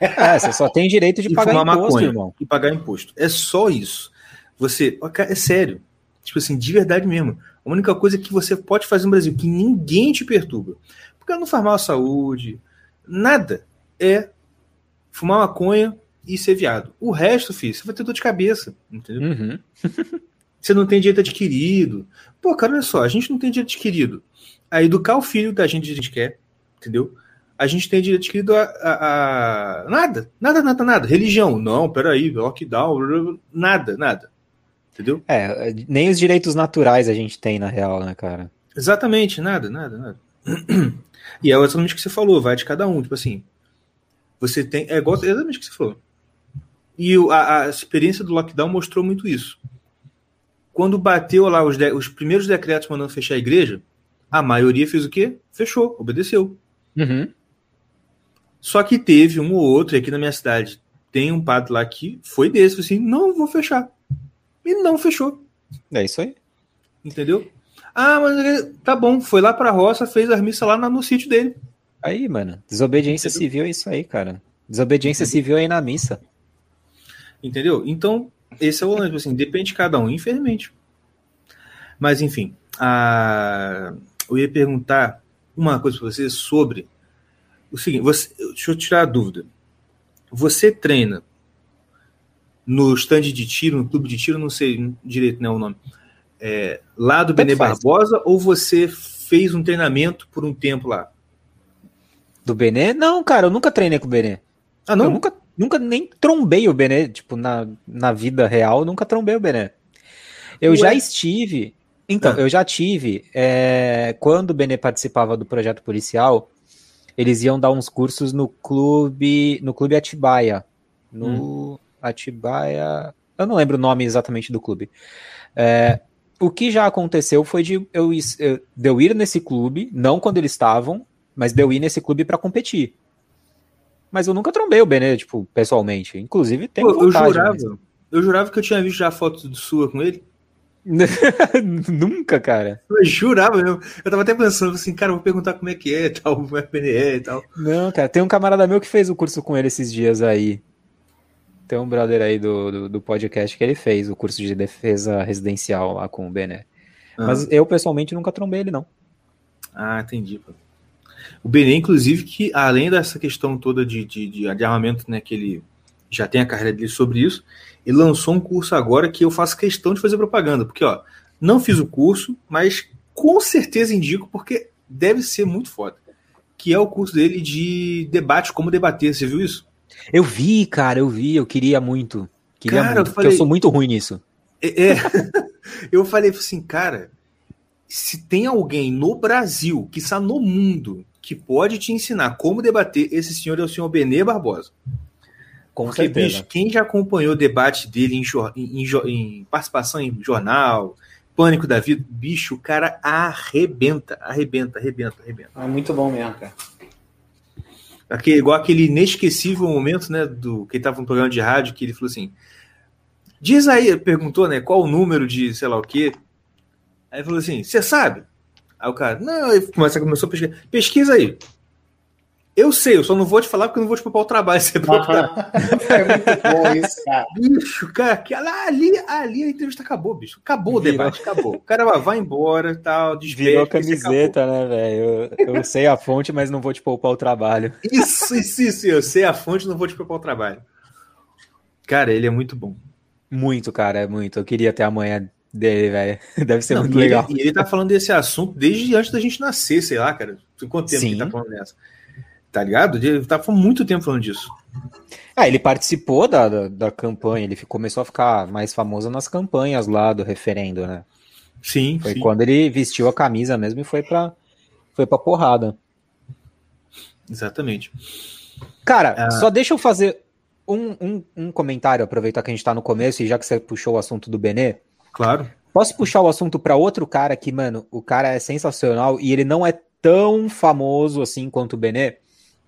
É, você só tem direito de pagar imposto, maconha irmão. e pagar imposto. É só isso. Você, é sério. Tipo assim, de verdade mesmo. A única coisa que você pode fazer no Brasil que ninguém te perturba, porque não faz mal à saúde, nada, é fumar maconha e ser viado. O resto, filho, você vai ter dor de cabeça, entendeu? Uhum. Você não tem direito adquirido. Pô, cara, olha só, a gente não tem direito adquirido a educar o filho da gente que a gente quer, entendeu? A gente tem direito adquirido a, a, a, nada, nada, nada, nada. Religião, não, peraí, lockdown, nada, nada. Entendeu? É, nem os direitos naturais a gente tem, na real, né, cara? Exatamente, nada, nada, nada. E é exatamente o que você falou, vai de cada um. Tipo assim, você tem. É igual, exatamente o que você falou. E a, a experiência do lockdown mostrou muito isso. Quando bateu lá os, de- os primeiros decretos mandando fechar a igreja, a maioria fez o quê? Fechou, obedeceu. Uhum. Só que teve um ou outro, e aqui na minha cidade tem um padre lá que foi desse, assim, não vou fechar. E não fechou, É isso aí. entendeu? Ah, mas tá bom, foi lá pra roça, fez as missas lá no sítio dele. Aí, mano. Desobediência Entendeu? civil é isso aí, cara. Desobediência civil é ir na missa. Entendeu? Então, esse é o lance, assim, depende de cada um, infelizmente. Mas, enfim, a... eu ia perguntar uma coisa para você sobre o seguinte, você... deixa eu tirar a dúvida. Você treina no stand de tiro, no clube de tiro, não sei direito né, o nome, é, lá do Benê faz. Barbosa, ou você fez um treinamento por um tempo lá? Do Benê? Não, cara, eu nunca treinei com o Benê. Ah, Eu não? nunca, nunca nem trombei o Benê, tipo, na, na vida real, eu nunca trombei o Benê. Eu Ué? já estive. Então, Ah. eu já tive. é, quando o Benê participava do projeto policial, eles iam dar uns cursos no clube. No clube Atibaia. No Hum. Atibaia. Eu não lembro o nome exatamente do clube. É, o que já aconteceu foi de eu, eu- de eu ir nesse clube, não quando eles estavam, mas de eu ir nesse clube para competir. Mas eu nunca trombei o Benê, tipo, pessoalmente. Inclusive, tem Pô, eu jurava, mas- eu jurava que eu tinha visto já foto sua com ele. nunca, cara. Eu jurava mesmo. Eu tava até pensando assim, cara, vou perguntar como é que é tal, é que é e tal. Não, cara. Tem um camarada meu que fez o curso com ele esses dias aí. Tem um brother aí do, do, do podcast que ele fez o curso de defesa residencial lá com o Bené. Mas eu, pessoalmente, nunca trombei ele, não. Ah, entendi. O Benê, inclusive, que além dessa questão toda de, de, de armamento, né, que ele já tem a carreira dele sobre isso, ele lançou um curso agora que eu faço questão de fazer propaganda, porque, ó, não fiz o curso, mas com certeza indico, porque deve ser muito foda. Que é o curso dele de debate, como debater, você viu isso? Eu vi, cara, eu vi, eu queria muito. Queria Cara, eu muito, porque falei- eu sou muito ruim nisso. É, é. eu falei assim, cara, se tem alguém no Brasil, que está no mundo, que pode te ensinar como debater, esse senhor é o senhor Benê Barbosa. Com Porque, certeza. bicho, quem já acompanhou o debate dele em, em- em participação em jornal, Pânico da Vida, bicho, o cara arrebenta, arrebenta, arrebenta, arrebenta. É muito bom mesmo, cara. Aquele, igual aquele inesquecível momento, né, do que ele tava no programa de rádio, que ele falou assim, diz aí, perguntou, né, qual o número de sei lá o quê. Aí ele falou assim, você sabe? Aí o cara, não, começa, começou a pesquisar, pesquisa aí. Eu sei, eu só não vou te falar porque eu não vou te poupar o trabalho. Você procurar. é muito bom isso, cara. Bicho, cara, que, ali, ali a entrevista acabou, bicho. Acabou o Virou. debate, acabou. O cara vai, embora, tal, despede. Virou camiseta, né, velho? Eu, eu sei a fonte, mas não vou te poupar o trabalho. Isso, isso, isso, eu sei a fonte, não vou te poupar o trabalho. Cara, ele é muito bom. Muito, cara, é muito. Eu queria ter a manhã dele, velho. Deve ser Não, muito e legal. Ele, e ele tá falando desse assunto desde antes da gente nascer, sei lá, cara. Quanto tempo que Sim. ele tá falando dessa? Tá ligado? Ele tá falando muito tempo falando disso. Ah, ele participou da, da, da campanha, ele começou a ficar mais famoso nas campanhas lá do referendo, né? Sim, Foi sim. quando ele vestiu a camisa mesmo e foi pra, foi pra porrada. Exatamente. Cara, Ah. só deixa eu fazer um, um, um comentário, aproveitar que a gente tá no começo e já que você puxou o assunto do Benê. Claro. Posso puxar o assunto pra outro cara que, mano, o cara é sensacional e ele não é tão famoso assim quanto o Benê.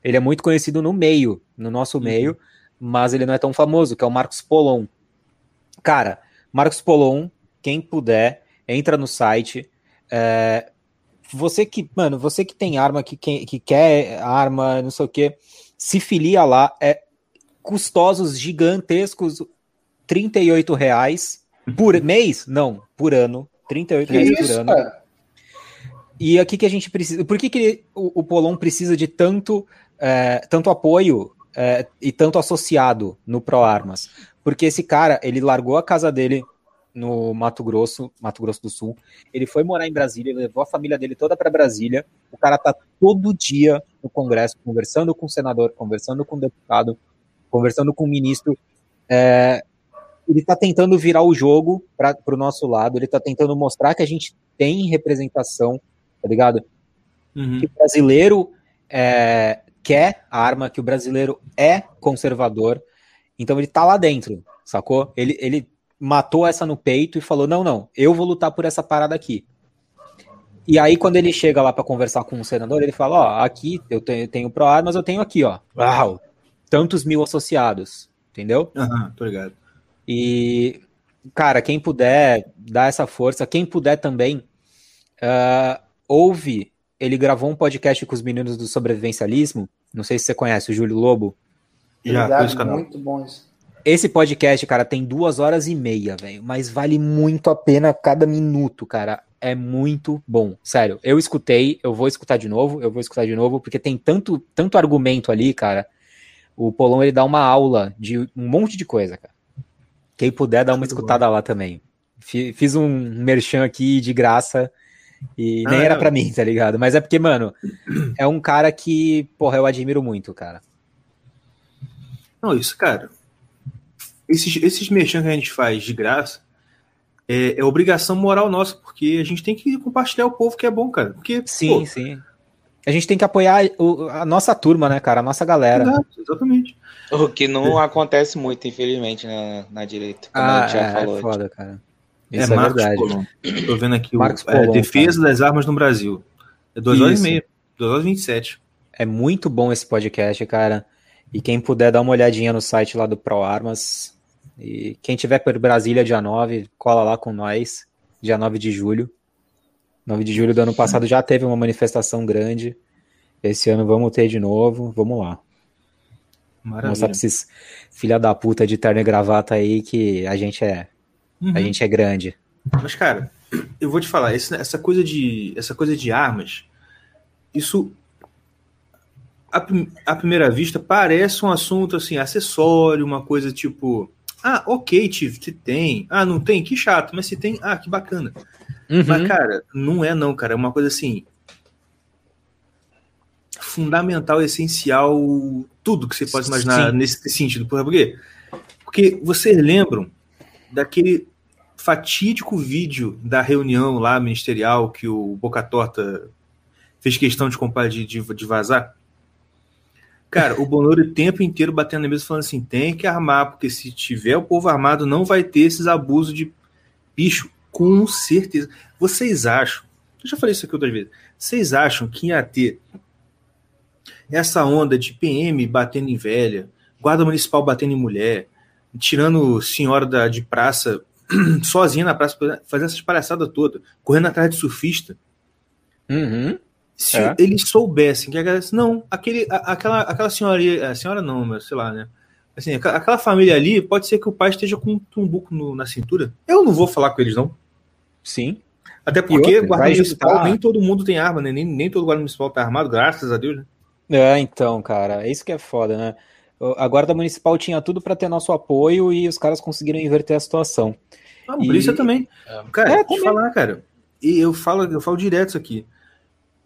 Ele é muito conhecido no meio, no nosso Uhum. meio, mas ele não é tão famoso, que é o Marcos Polon. Cara, Marcos Polon, quem puder, entra no site, é, você que, mano, você que tem arma, que, que, que quer arma, não sei o que, se filia lá, é custosos gigantescos, 38 reais por mês? Não, por ano, 38 reais por ano. Cara? E aqui que a gente precisa, por que, que o, o Polon precisa de tanto, é, tanto apoio é, e tanto associado no Pro Armas? Porque esse cara, ele largou a casa dele no Mato Grosso, Mato Grosso do Sul. Ele foi morar em Brasília, levou a família dele toda para Brasília. O cara tá todo dia no Congresso, conversando com o senador, conversando com o deputado, conversando com o ministro. É, ele tá tentando virar o jogo para o nosso lado, ele tá tentando mostrar que a gente tem representação, tá ligado? Uhum. Que o brasileiro é, quer a arma, que o brasileiro é conservador, então ele tá lá dentro, sacou? Ele, ele matou essa no peito e falou: não, não, eu vou lutar por essa parada aqui. E aí, quando ele chega lá para conversar com o senador, ele fala: Ó, aqui eu tenho, tenho pro ar, mas eu tenho aqui, ó, uau, tantos mil associados, entendeu? Aham, uhum, tô ligado. E, cara, quem puder dar essa força, quem puder também, uh, ouve. Ele gravou um podcast com os meninos do sobrevivencialismo. Não sei se você conhece o Júlio Lobo. Já, Obrigado, muito bom isso. Esse podcast, cara, tem duas horas e meia, velho. Mas vale muito a pena cada minuto, cara. É muito bom. Sério, eu escutei, eu vou escutar de novo, eu vou escutar de novo, porque tem tanto, tanto argumento ali, cara. O Polon, ele dá uma aula de um monte de coisa, cara. Quem puder dar uma escutada lá também. Fiz um merchan aqui de graça e nem ah, era para mim, tá ligado? Mas é porque, mano, é um cara que, porra, eu admiro muito, cara. Não, isso, cara, esses, esses merchan que a gente faz de graça é, é, obrigação moral nossa, porque a gente tem que compartilhar o povo que é bom, cara. Porque, sim, pô, sim. A gente tem que apoiar o, a nossa turma, né, cara? A nossa galera. Exato, exatamente. O que não é. acontece muito, infelizmente, na, na direita. Como ah, a gente já é, falou. É foda, cara. É Isso é, é verdade. Colon. Tô vendo aqui Marcos o é, Polon, Defesa cara. das Armas no Brasil. É 2 horas e meia. 2 horas e 27. É muito bom esse podcast, cara. E quem puder dar uma olhadinha no site lá do Pro Armas, e quem tiver por Brasília dia 9, cola lá com nós, dia 9 de julho. 9 de julho do ano passado já teve uma manifestação grande. Esse ano vamos ter de novo. Vamos lá. Maravilha. Mostrar pra esses filha da puta de terno e gravata aí que a gente é. Uhum. A gente é grande. Mas, cara, eu vou te falar, essa coisa de. Essa coisa de armas, isso à, primeira vista parece um assunto assim, acessório, uma coisa tipo ah, ok, Tive, se tem. Ah, não tem? Que chato. Mas se tem, ah, que bacana. Uhum. Mas, cara, não é não, cara. É uma coisa assim. Fundamental, essencial, tudo que você pode imaginar Sim. nesse sentido. Por quê? Porque vocês lembram daquele fatídico vídeo da reunião lá ministerial que o Boca Torta fez questão de, de, de vazar? Cara, o Bonoro o tempo inteiro batendo na mesa falando assim: tem que armar, porque se tiver o povo armado, não vai ter esses abusos de bicho, com certeza. Vocês acham, eu já falei isso aqui outras vezes, vocês acham que ia ter essa onda de PM batendo em velha, guarda municipal batendo em mulher, tirando senhora da, de praça sozinha na praça, fazendo essas palhaçadas toda, correndo atrás de surfista? Uhum. Se é. eles soubessem que a não, aquele, a, aquela, aquela senhora, a senhora não, mas sei lá, né? Assim, aquela, aquela família ali, pode ser que o pai esteja com um tumbuco no, na cintura. Eu não vou falar com eles, não. Sim. Até porque guarda municipal, nem todo mundo tem arma, né? Nem, nem todo guarda municipal tá armado, graças a Deus, né? É, então, cara, é isso que é foda, né? A guarda municipal tinha tudo para ter nosso apoio e os caras conseguiram inverter a situação. Ah, a polícia e... também. É. Cara, é, deixa eu falar, cara. E eu falo, eu falo direto isso aqui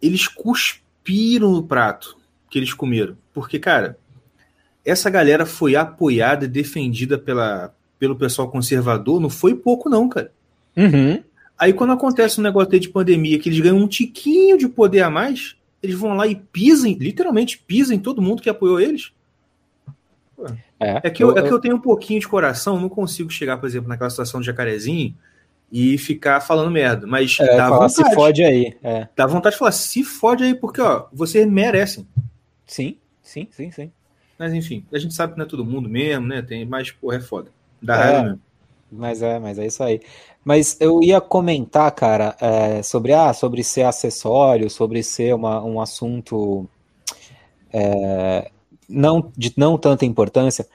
eles cuspiram no prato que eles comeram. Porque, cara, essa galera foi apoiada e defendida pela, pelo pessoal conservador, não foi pouco, não, cara. Uhum. Aí quando acontece um negócio de pandemia, que eles ganham um tiquinho de poder a mais, eles vão lá e pisam, literalmente pisam em todo mundo que apoiou eles. É, é, que eu, eu, é que eu tenho um pouquinho de coração, não consigo chegar, por exemplo, naquela situação de jacarezinho e ficar falando merda. Mas é, dá vontade. Se fode aí. É. Dá vontade de falar, se fode aí, porque ó, vocês merecem. Sim, sim, sim, sim. Mas enfim, a gente sabe que não é todo mundo mesmo, né? Tem, mas, porra, é foda. Dá é. raiva mesmo. Mas é, mas é isso aí. Mas eu ia comentar, cara, é, sobre, ah, sobre ser acessório, sobre ser uma, um assunto é, não, de não tanta importância.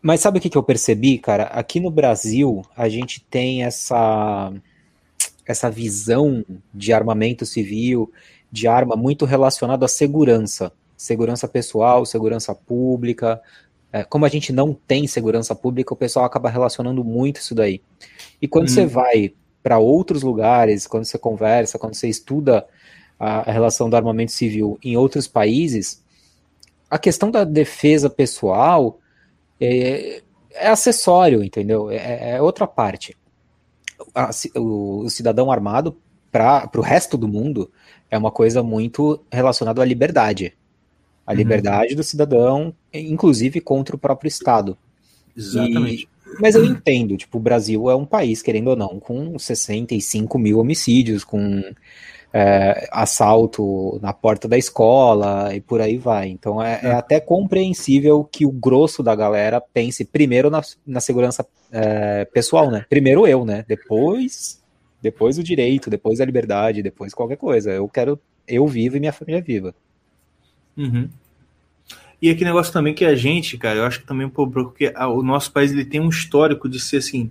Mas sabe o que, que eu percebi, cara? Aqui no Brasil, a gente tem essa, essa visão de armamento civil, de arma muito relacionado à segurança. Segurança pessoal, segurança pública. É, como a gente não tem segurança pública, o pessoal acaba relacionando muito isso daí. E quando você uhum. vai para outros lugares, quando você conversa, quando você estuda a, a relação do armamento civil em outros países, a questão da defesa pessoal é, é acessório, entendeu? É, é outra parte. A, o, o, cidadão armado, para o resto do mundo, é uma coisa muito relacionada à liberdade. A uhum. liberdade do cidadão, inclusive contra o próprio Estado. Exatamente. E, mas eu entendo, tipo, o Brasil é um país, querendo ou não, com 65 mil homicídios, com é, assalto na porta da escola e por aí vai. Então é, é, até compreensível que o grosso da galera pense primeiro na, na segurança é, pessoal, né? Primeiro eu, né? Depois, depois o direito, depois a liberdade, depois qualquer coisa. Eu quero eu vivo e minha família viva. Uhum. E aquele negócio também que a gente, cara, eu acho que também porque o nosso país ele tem um histórico de ser assim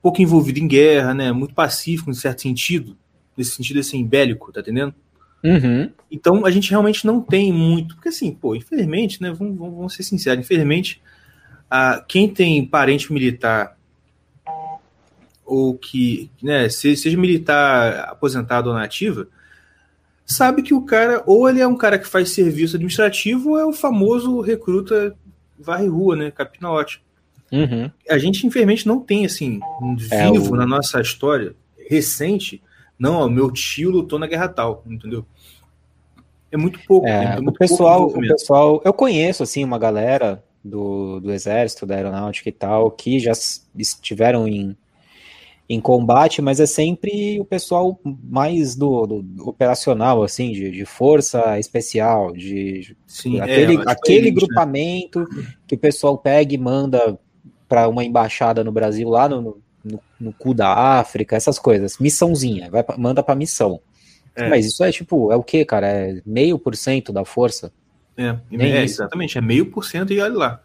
pouco envolvido em guerra, né? Muito pacífico em certo sentido nesse sentido assim, bélico, tá entendendo? Uhum. Então a gente realmente não tem muito, porque assim, pô, infelizmente, né, vamos, vamos ser sinceros, infelizmente, a, quem tem parente militar ou que, né, seja militar aposentado ou nativa, sabe que o cara, ou ele é um cara que faz serviço administrativo, ou é o famoso recruta varre rua, né, capinote. Uhum. A gente, infelizmente, não tem, assim, é vivo o... na nossa história recente, não, meu tio lutou na guerra tal, entendeu? É muito pouco. É, é muito o pessoal, o pessoal, eu conheço assim uma galera do, do exército, da aeronáutica e tal, que já estiveram em, em combate, mas é sempre o pessoal mais do, do operacional, assim, de, de, força especial, de Sim, aquele, é, aquele né? grupamento né? que o pessoal pega e manda para uma embaixada no Brasil lá no, no, no cu da África, essas coisas. Missãozinha, vai, manda pra missão. É. Mas isso é tipo, é o que, cara? É meio por cento da força? É, é exatamente, é meio por cento e olha lá.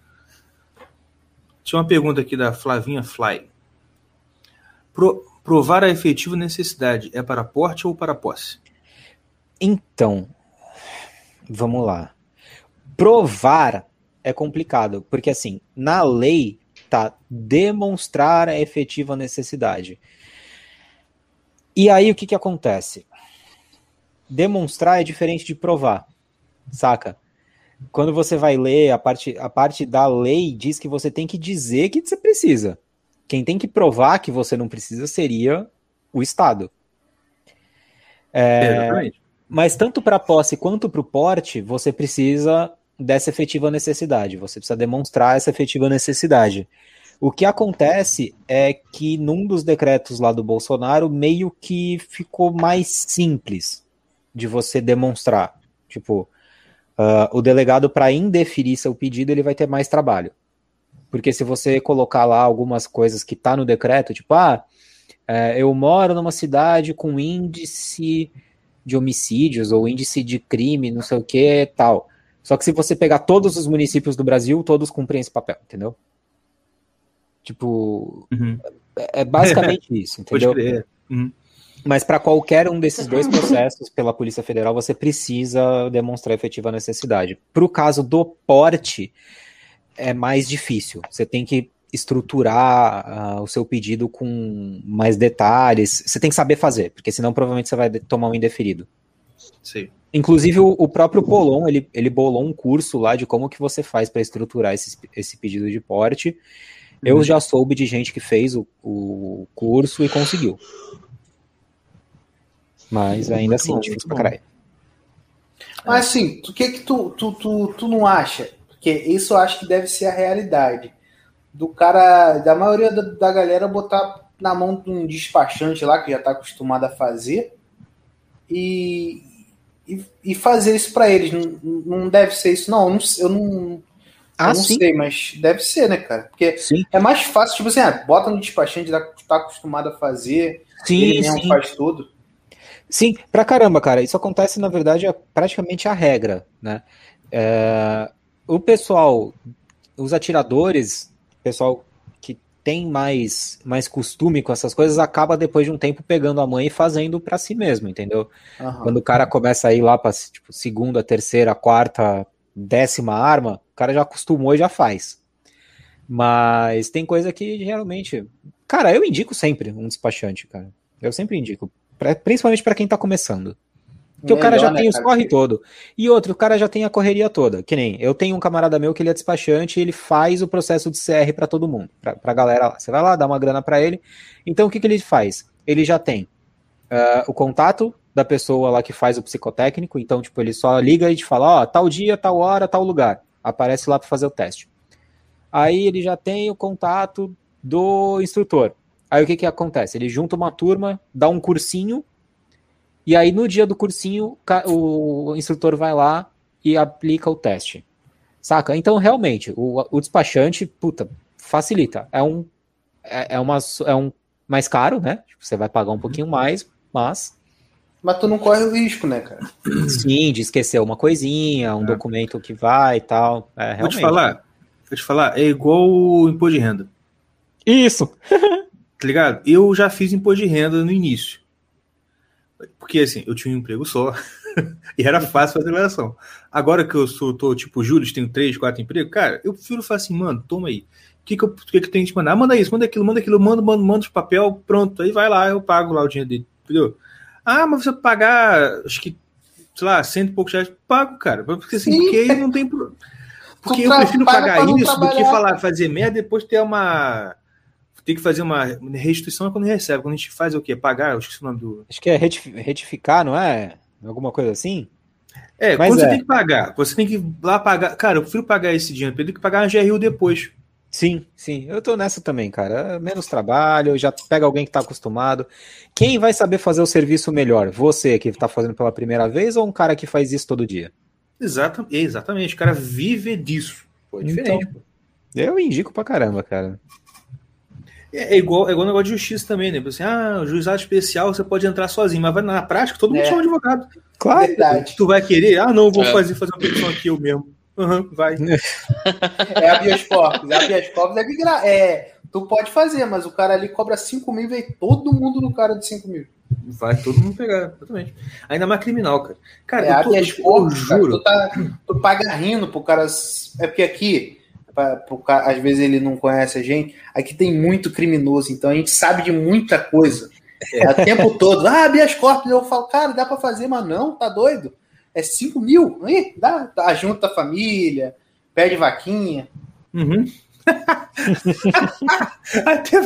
Tinha uma pergunta aqui da Flavinha Fly. Pro, provar a efetiva necessidade é para porte ou para posse? Então, vamos lá. Provar é complicado, porque assim, na lei tá demonstrar a efetiva necessidade. E aí o que que acontece? Demonstrar é diferente de provar, saca? Quando você vai ler a parte, a parte da lei diz que você tem que dizer que você precisa. Quem tem que provar que você não precisa seria o Estado. É, mas tanto para posse quanto para o porte, você precisa dessa efetiva necessidade. Você precisa demonstrar essa efetiva necessidade. O que acontece é que num dos decretos lá do Bolsonaro, meio que ficou mais simples de você demonstrar. Tipo, uh, o delegado, para indeferir seu pedido, ele vai ter mais trabalho. Porque se você colocar lá algumas coisas que tá no decreto, tipo, ah, é, eu moro numa cidade com índice de homicídios ou índice de crime, não sei o que, tal. Só que se você pegar todos os municípios do Brasil, todos cumprem esse papel, entendeu? Tipo, uhum. é, é basicamente isso, entendeu? Uhum. Mas para qualquer um desses dois processos pela Polícia Federal, você precisa demonstrar efetiva necessidade. Para o caso do porte, é mais difícil. Você tem que estruturar uh, o seu pedido com mais detalhes. Você tem que saber fazer, porque senão provavelmente você vai tomar um indeferido. Sim. Inclusive, o, o, próprio Polon, ele, ele bolou um curso lá de como que você faz para estruturar esse, esse pedido de porte. Eu uhum. já soube de gente que fez o, o curso e conseguiu. Mas ainda assim, bom, difícil pra caralho. Mas assim, o que que tu, tu, tu, tu não acha? Porque isso eu acho que deve ser a realidade. Do cara, da maioria da, da galera botar na mão de um despachante lá que já está acostumado a fazer e, e, e fazer isso para eles. Não, não deve ser isso, não. Eu não, Ah, eu não sim. sei, mas deve ser, né, cara? Porque sim. é mais fácil, tipo assim, ah, bota no despachante, tá acostumado a fazer, sim, ele mesmo sim. faz tudo. Sim, pra caramba, cara. Isso acontece, na verdade, é praticamente a regra, né? É, o pessoal, os atiradores, pessoal que tem mais, mais costume com essas coisas, acaba depois de um tempo pegando a mãe e fazendo para si mesmo, entendeu? Uhum. Quando o cara começa a ir lá pra tipo, segunda, terceira, quarta, décima arma, o cara já acostumou e já faz. Mas tem coisa que realmente. Cara, eu indico sempre um despachante, cara. Eu sempre indico. Pra, principalmente para quem tá começando. Porque Melhor, o cara já né, tem os corre todo. E outro, o cara já tem a correria toda. Que nem eu tenho um camarada meu que ele é despachante e ele faz o processo de CR para todo mundo, pra, pra galera lá. Você vai lá, dá uma grana para ele. Então o que, que ele faz? Ele já tem uh, o contato da pessoa lá que faz o psicotécnico. Então, tipo, ele só liga e te fala: Ó, oh, tal dia, tal hora, tal lugar. Aparece lá para fazer o teste. Aí ele já tem o contato do instrutor. Aí o que, que acontece? Ele junta uma turma, dá um cursinho e aí, no dia do cursinho, o instrutor vai lá e aplica o teste. Saca? Então, realmente, o, o despachante, puta, facilita. É um, é, é, uma, é um mais caro, né? Tipo, você vai pagar um pouquinho mais, mas. Mas tu não corre o risco, né, cara? Sim, de esquecer uma coisinha, um é. documento que vai e tal. É, vou te falar, vou te falar, é igual o imposto de renda. Isso! tá ligado? Eu já fiz imposto de renda no início. Porque assim, eu tinha um emprego só e era fácil fazer declaração. Agora que eu sou, tô tipo Júlio, tenho três, quatro empregos, cara, eu prefiro falar assim, mano, toma aí. O que, que, eu, que, que eu tenho que te mandar? Ah, manda isso, manda aquilo, manda aquilo, manda, manda, manda os papel, pronto. Aí vai lá, eu pago lá o dinheiro dele, entendeu? Ah, mas você pagar, acho que, sei lá, cento e poucos reais, pago, cara. Porque assim, Sim. porque aí não tem. Porque eu prefiro pagar isso do que falar, fazer merda depois ter uma tem que fazer uma restituição quando recebe. Quando a gente faz o quê? Pagar? Eu esqueci o nome do. Acho que é retificar, não é? Alguma coisa assim? É, Mas quando é. você tem que pagar, você tem que ir lá pagar. Cara, eu prefiro pagar esse dinheiro, eu tenho que pagar a GRU depois. Sim, sim, eu tô nessa também, cara. Menos trabalho, já pega alguém que tá acostumado. Quem vai saber fazer o serviço melhor? Você que tá fazendo pela primeira vez ou um cara que faz isso todo dia? Exatamente, exatamente. O cara vive disso. Pô, é diferente. Então, eu indico pra caramba, cara. É, é, igual, é igual negócio de justiça também, né? Assim, ah, juizado especial você pode entrar sozinho, mas na prática todo mundo é. chama advogado. Claro. Verdade. Tu vai querer? Ah, não, vou é. fazer, fazer uma petição aqui eu mesmo. Uhum, vai. É a Bias Corpus. A Bias Corpus é, que é Tu pode fazer, mas o cara ali cobra 5 mil e vem todo mundo no cara de 5 mil. Vai todo mundo pegar, exatamente. Ainda mais criminal, cara. Cara, é, eu, tô, eu, eu juro. Cara, tu, tá, tu paga rindo pro cara. É porque aqui pra, às vezes ele não conhece a gente. Aqui tem muito criminoso, então a gente sabe de muita coisa. É, o tempo todo. Ah, habeas corpus. Eu falo, cara, dá para fazer, mas não, tá doido? É 5 mil. Aí, dá, tá, junta a família, pede vaquinha. Uhum. até,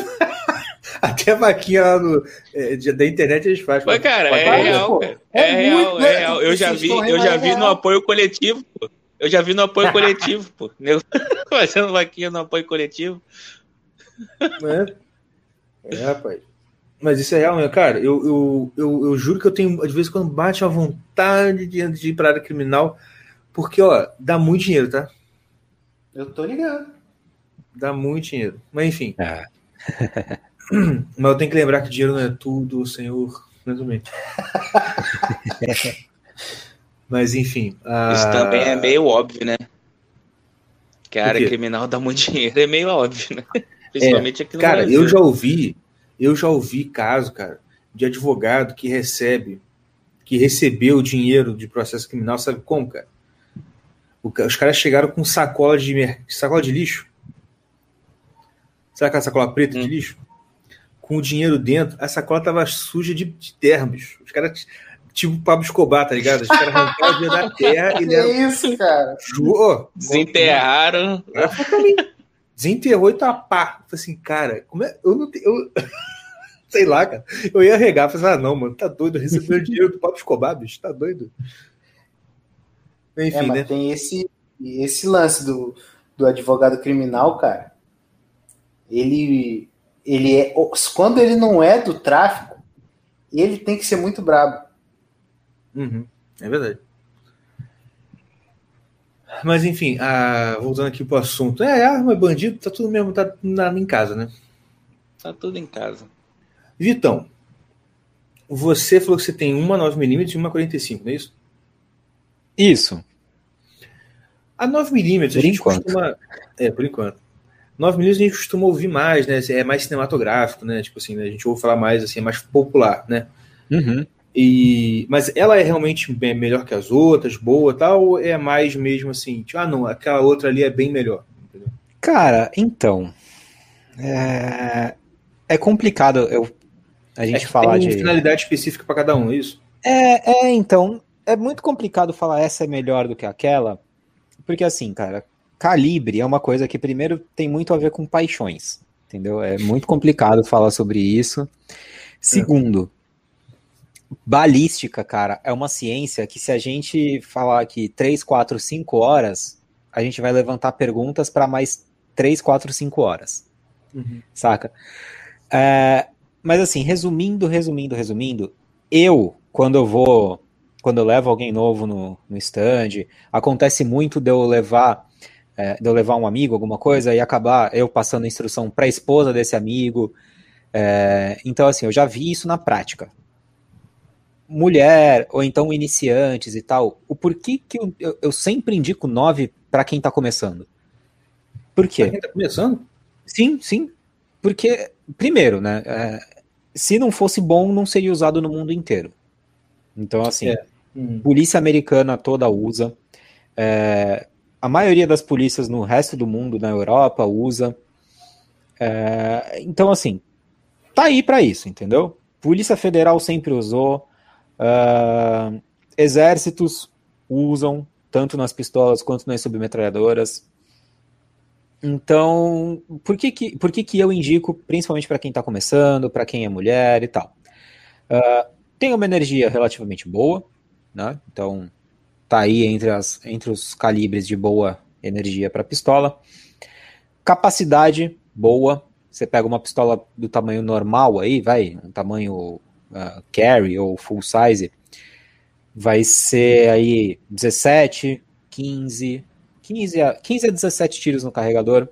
até a vaquinha lá no, é, da internet eles fazem. Mas, cara, é, real, cara. É, é, real, é real. Eu já vi, eu já vi no apoio coletivo, pô. Eu já vi no apoio coletivo, pô. Fazendo vaquinha no apoio coletivo. É, é rapaz. Mas isso é real, meu cara. Eu, eu, eu, eu, juro que eu tenho, às vezes, quando bate a vontade de, de ir para área criminal, porque, ó, dá muito dinheiro, tá? Eu tô ligado. Dá muito dinheiro. Mas, enfim. Ah. Mas eu tenho que lembrar que dinheiro não é tudo, Senhor. Mais ou menos. Mas enfim. Isso também é meio óbvio, né? Que a área criminal dá muito dinheiro, é meio óbvio, né? Principalmente é, aqui no Cara, Brasil. eu já ouvi, eu já ouvi caso, cara, de advogado que recebe, que recebeu dinheiro de processo criminal, sabe como, cara? os caras chegaram com sacola de sacola de lixo. Sabe aquela sacola preta hum. de lixo? Com o dinheiro dentro, a sacola tava suja de, de termos. Os caras tipo Pablo Escobar, tá ligado? Os caras arrancaram o dinheiro da terra e levam. É isso, cara. Ju, Desenterraram. Desenterrou e tá pá. Falei assim, cara, como é. Eu não tenho. Eu... Sei lá, cara. Eu ia regar, falei assim, ah, não, mano, tá doido. Recebeu dinheiro do Pablo Escobar, bicho, tá doido. Enfim, é, mas né? tem esse, esse lance do, do advogado criminal, cara. Ele, ele é. Quando ele não é do tráfico, ele tem que ser muito brabo. Uhum, é verdade. Mas enfim, a... voltando aqui pro assunto. É, arma, bandido, tá tudo mesmo, tá na, em casa, né? Tá tudo em casa. Vitão, você falou que você tem uma 9mm e uma 45, não é isso? Isso. A 9mm, a gente enquanto. costuma. É, por enquanto. 9mm a gente costuma ouvir mais, né? É mais cinematográfico, né? Tipo assim, né? a gente ouve falar mais, assim, é mais popular, né? Uhum. E, mas ela é realmente bem melhor que as outras, boa tal, ou é mais mesmo assim, tipo, ah não, aquela outra ali é bem melhor? Entendeu? Cara, então. É, é complicado eu, a gente é falar tem de. finalidade específica para cada um, é isso? É, é, então. É muito complicado falar essa é melhor do que aquela, porque assim, cara, calibre é uma coisa que primeiro tem muito a ver com paixões, entendeu? É muito complicado falar sobre isso. Segundo, balística, cara, é uma ciência que se a gente falar aqui 3, 4, 5 horas, a gente vai levantar perguntas para mais 3, 4, 5 horas. Uhum. Saca? É, mas assim, resumindo, resumindo, resumindo, eu, quando eu vou, quando eu levo alguém novo no, no stand, acontece muito de eu levar é, de eu levar um amigo, alguma coisa, e acabar eu passando a instrução para a esposa desse amigo. É, então, assim, eu já vi isso na prática mulher, ou então iniciantes e tal, o porquê que eu, eu, eu sempre indico 9 para quem está começando? Por quê? Pra quem tá começando? Sim, sim. Porque, primeiro, né? É, se não fosse bom, não seria usado no mundo inteiro. Então, assim, é. uhum. polícia americana toda usa. É, a maioria das polícias no resto do mundo, na Europa, usa. É, então, assim, tá aí para isso, entendeu? Polícia Federal sempre usou. Uh, exércitos usam, tanto nas pistolas quanto nas submetralhadoras. Então, por que, que, por que, que eu indico, principalmente para quem está começando, para quem é mulher e tal? Uh, tem uma energia relativamente boa, né? Então, tá aí entre, as, entre os calibres de boa energia para pistola. Capacidade boa. Você pega uma pistola do tamanho normal aí, vai, um tamanho uh, carry ou full size, vai ser aí 17, 15, 15 a, 15 a 17 tiros no carregador.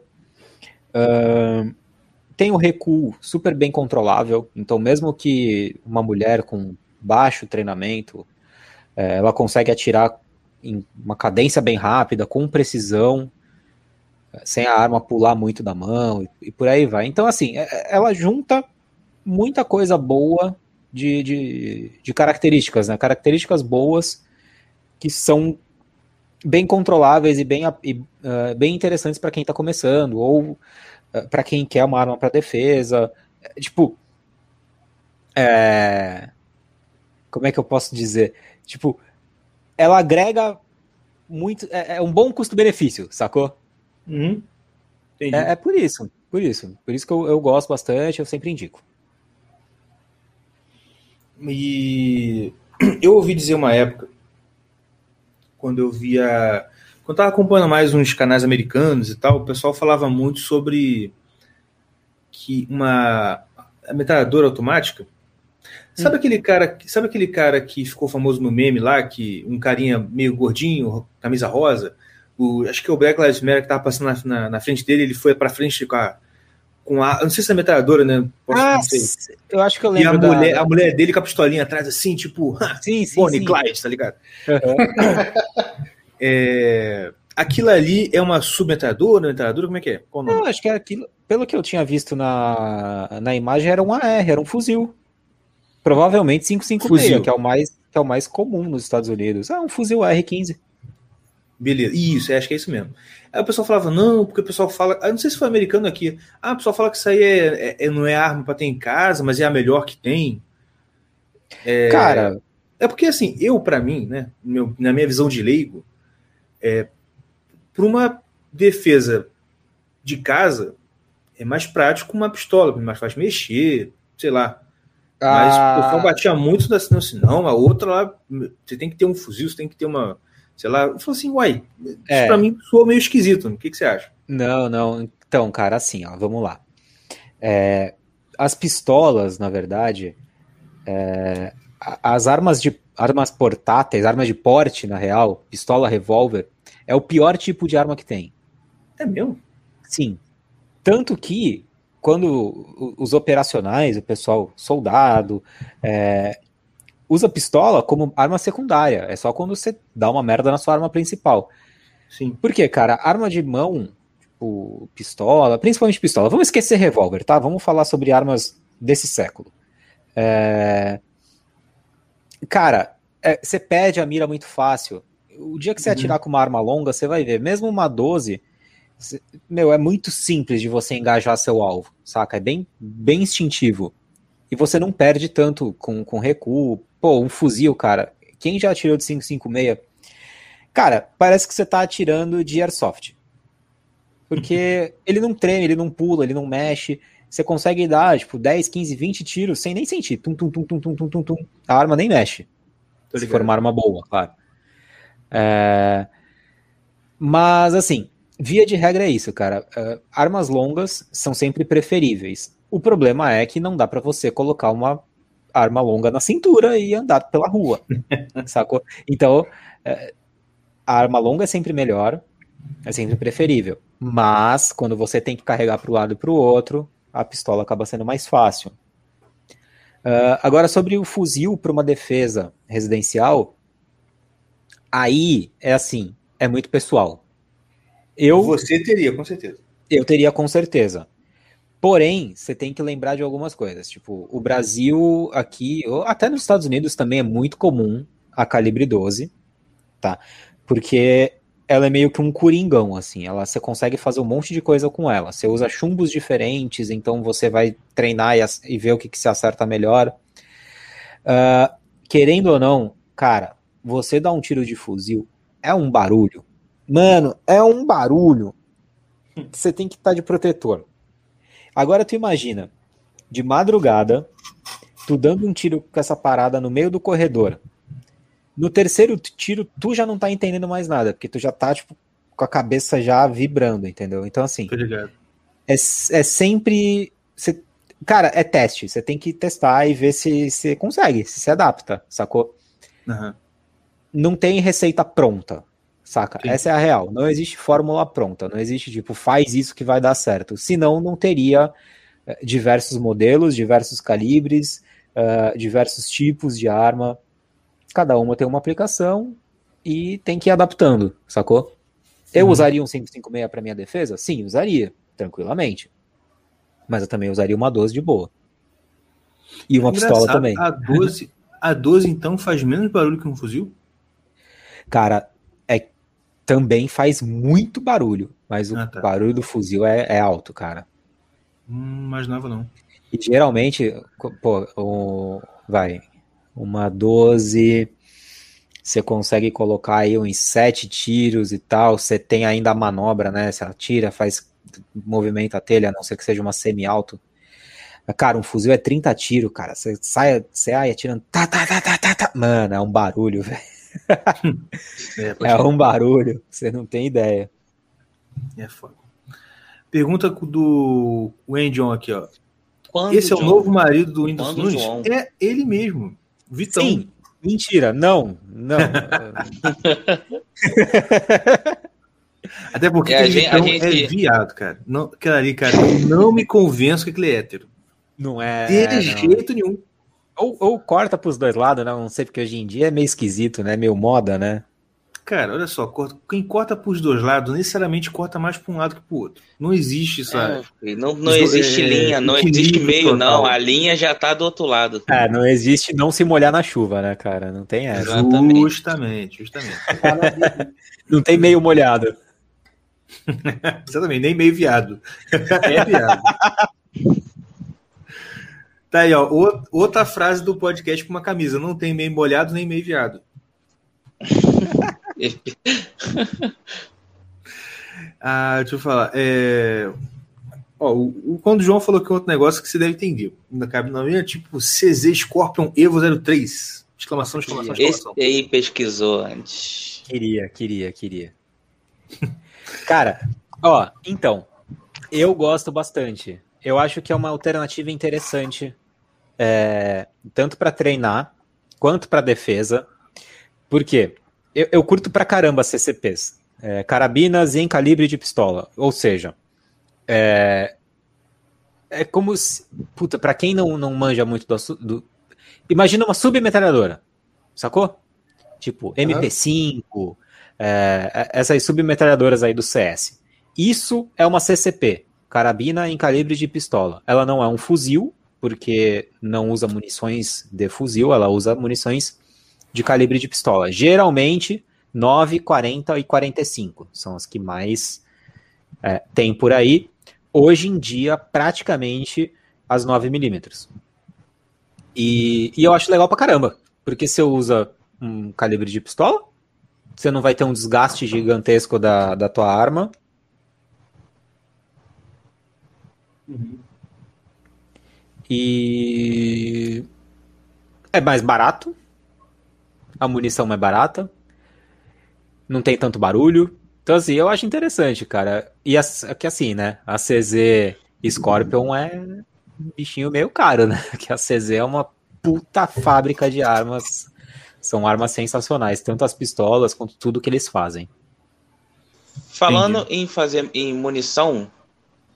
Uh, tem o recuo super bem controlável, então mesmo que uma mulher com baixo treinamento, é, ela consegue atirar em uma cadência bem rápida, com precisão, sem a arma pular muito da mão e, e por aí vai. Então, assim, é, ela junta muita coisa boa de, de, de características, né? Características boas que são bem controláveis e bem, e, uh, bem interessantes para quem está começando, ou uh, para quem quer uma arma para defesa. Tipo, é... como é que eu posso dizer? Tipo, ela agrega muito. É, é um bom custo-benefício, sacou? Uhum. É, é, por isso, por isso. Por isso que eu, eu gosto bastante, eu sempre indico. E eu ouvi dizer uma época, quando eu via. Quando eu estava acompanhando mais uns canais americanos e tal, o pessoal falava muito sobre que uma metralhadora automática. Sabe hum. aquele cara, sabe aquele cara que ficou famoso no meme lá, que um carinha meio gordinho, camisa rosa, o, acho que é o Black Lives Matter que tava passando na, na, na frente dele, ele foi para frente com a, com a. Não sei se é metralhadora, né? Posso ah, eu acho que eu lembro. E a, da... mulher, a mulher dele com a pistolinha atrás, assim, tipo. Sim, sim. Bonnie sim. Clyde, tá ligado? Uhum. é, aquilo ali é uma submetralhadora, metralhadora? Como é que é? Qual não, acho que era aquilo. Pelo que eu tinha visto na, na imagem, era um AR, era um fuzil. Provavelmente 556, fuzil. que é o mais que é o mais comum nos Estados Unidos. Ah, um fuzil AR-15. Beleza, isso, acho que é isso mesmo. Aí o pessoal falava, não, porque o pessoal fala. Eu não sei se foi americano aqui. Ah, o pessoal fala que isso aí é, é, é não é arma para ter em casa, mas é a melhor que tem. É, Cara. É porque assim, eu, para mim, né, meu, na minha visão de leigo, é, para uma defesa de casa, é mais prático uma pistola, mais fácil mexer, sei lá. Mas ah. o pessoal batia muito assim, não, a outra lá, você tem que ter um fuzil, você tem que ter uma sei lá. Eu falei assim, uai, é. isso pra mim soa meio esquisito. O que, que você acha? Não, não. Então, cara, assim, ó, vamos lá. É, as pistolas, na verdade, é, as armas de armas portáteis, armas de porte, na real, pistola, revólver, É o pior tipo de arma que tem. É meu? Sim. Tanto que quando os operacionais, o pessoal soldado, é, usa pistola como arma secundária. É só quando você dá uma merda na sua arma principal. Sim. Por quê, cara? Arma de mão, tipo, pistola, principalmente pistola. Vamos esquecer revólver, tá? Vamos falar sobre armas desse século. É... Cara, é, você perde a mira muito fácil. O dia que você uhum. atirar com uma arma longa, você vai ver. Mesmo uma 12, meu, é muito simples de você engajar seu alvo, saca? É bem, bem instintivo. E você não perde tanto com, com recuo. Pô, um fuzil, cara. Quem já atirou de 556? Cara, parece que você tá atirando de airsoft. Porque ele não treme, ele não pula, ele não mexe. Você consegue dar, tipo, 10, 15, 20 tiros sem nem sentir. Tum, tum, tum, tum, tum, tum, tum, tum. A arma nem mexe. se for uma arma boa, claro. É... Mas, assim, via de regra é isso, cara. Uh, armas longas são sempre preferíveis. O problema é que não dá para você colocar uma arma longa na cintura e andar pela rua, sacou? Então, uh, a arma longa é sempre melhor, é sempre preferível. Mas, quando você tem que carregar para o lado e para o outro, a pistola acaba sendo mais fácil. Uh, agora, sobre o fuzil para uma defesa residencial, aí é assim, é muito pessoal. Eu, Você teria, com certeza. Eu teria, com certeza. Porém, você tem que lembrar de algumas coisas. Tipo, o Brasil aqui, ou até nos Estados Unidos também é muito comum a calibre 12, tá? Porque ela é meio que um coringão, assim. Ela, você consegue fazer um monte de coisa com ela. Você usa chumbos diferentes, então você vai treinar e, e ver o que, que se acerta melhor. Uh, querendo ou não, cara, você dá um tiro de fuzil é um barulho Mano, é um barulho. Você tem que estar tá de protetor. Agora tu imagina, de madrugada, tu dando um tiro com essa parada no meio do corredor. No terceiro tiro, tu já não tá entendendo mais nada, porque tu já tá, tipo, com a cabeça já vibrando, entendeu? Então, assim. É, é sempre. Cê, cara, é teste. Você tem que testar e ver se você consegue, se se adapta, sacou? Uhum. Não tem receita pronta. Saca? Sim. Essa é a real. Não existe fórmula pronta. Não existe tipo, faz isso que vai dar certo. Senão, não teria eh, diversos modelos, diversos calibres, uh, diversos tipos de arma. Cada uma tem uma aplicação e tem que ir adaptando, sacou? Eu uhum. usaria um 556 para minha defesa? Sim, usaria, tranquilamente. Mas eu também usaria uma 12 de boa. E uma é pistola também. A 12, a 12, então, faz menos barulho que um fuzil? Cara, também faz muito barulho, mas o ah, tá. barulho do fuzil é, é alto, cara. Hum, imaginava não. E geralmente, pô, o, vai, uma 12, você consegue colocar aí uns 7 tiros e tal, você tem ainda a manobra, né? Você atira, faz movimento a telha, a não ser que seja uma semi-alto. Cara, um fuzil é 30 tiros, cara. Você sai, você sai atirando. Tá, tá, tá, tá, tá, tá. Mano, é um barulho, velho é, é um barulho, você não tem ideia. É foda. Pergunta do Wendion aqui, ó. Quando Esse é o novo marido do Windows Nunes? É ele mesmo, Vitão. Sim, mentira, não, não. Até porque é, gente, a gente... é viado, cara. Não, cara, ali, cara, não me convenço que ele é hétero. Não é. De não. jeito nenhum. Ou, ou corta pros dois lados, né? Não sei, porque hoje em dia é meio esquisito, né? Meio moda, né? Cara, olha só, quem corta pros dois lados necessariamente corta mais para um lado que pro outro. Não existe isso. É, não, não existe é, linha, não existe meio, total. não. A linha já tá do outro lado. É, não existe não se molhar na chuva, né, cara? Não tem essa. Justamente, justamente. não tem meio molhado. Exatamente, nem meio viado. É viado. Tá aí, ó. Outra frase do podcast com uma camisa. Não tem meio molhado nem meio viado. ah, deixa eu falar. É... Ó, o, quando o João falou que é outro negócio que você deve entender. Ainda cabe na minha, tipo CZ Scorpion Evo 03. Exclamação, exclamação, exclamação. Esse aí pesquisou antes. Queria, queria, queria. Cara, ó, então, eu gosto bastante. Eu acho que é uma alternativa interessante é, tanto para treinar quanto para defesa. Por quê? Eu, eu, curto pra caramba CCPs. é, carabinas em calibre de pistola. Ou seja, é, é como se. Puta, pra quem não, não manja muito do, do. Imagina uma submetralhadora, sacou? Tipo, MP5, é, essas submetralhadoras aí do CS. Isso é uma CCP, carabina em calibre de pistola. Ela não é um fuzil, porque não usa munições de fuzil, ela usa munições de calibre de pistola. Geralmente, 9, 40 e 45 são as que mais é, tem por aí. Hoje em dia, praticamente as 9 milímetros. E, e eu acho legal pra caramba, porque você usa um calibre de pistola, você não vai ter um desgaste gigantesco da, da tua arma. Uhum. E é mais barato. A munição é mais barata. Não tem tanto barulho. Então, assim, eu acho interessante, cara. E a, que assim, né? A CZ Scorpion é um bichinho meio caro, né? Que a CZ é uma puta fábrica de armas são armas sensacionais, tanto as pistolas quanto tudo que eles fazem. Falando Entendi. em fazer em munição,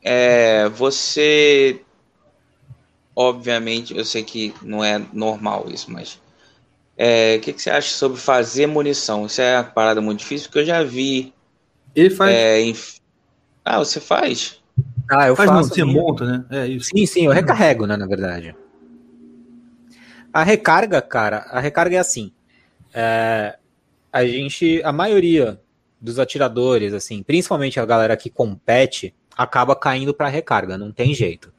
é, você obviamente, eu sei que não é normal isso, mas é, o que, que, você acha sobre fazer munição? Isso é uma parada muito difícil, porque eu já vi. Ele faz. É, em... Ah, você faz? Ah, eu faz faço. Não, você monta, né? É isso. Sim, sim, eu recarrego, né, na verdade. A recarga, cara, a recarga é assim. É, a gente, a maioria dos atiradores, assim, principalmente a galera que compete, acaba caindo para recarga, não tem jeito.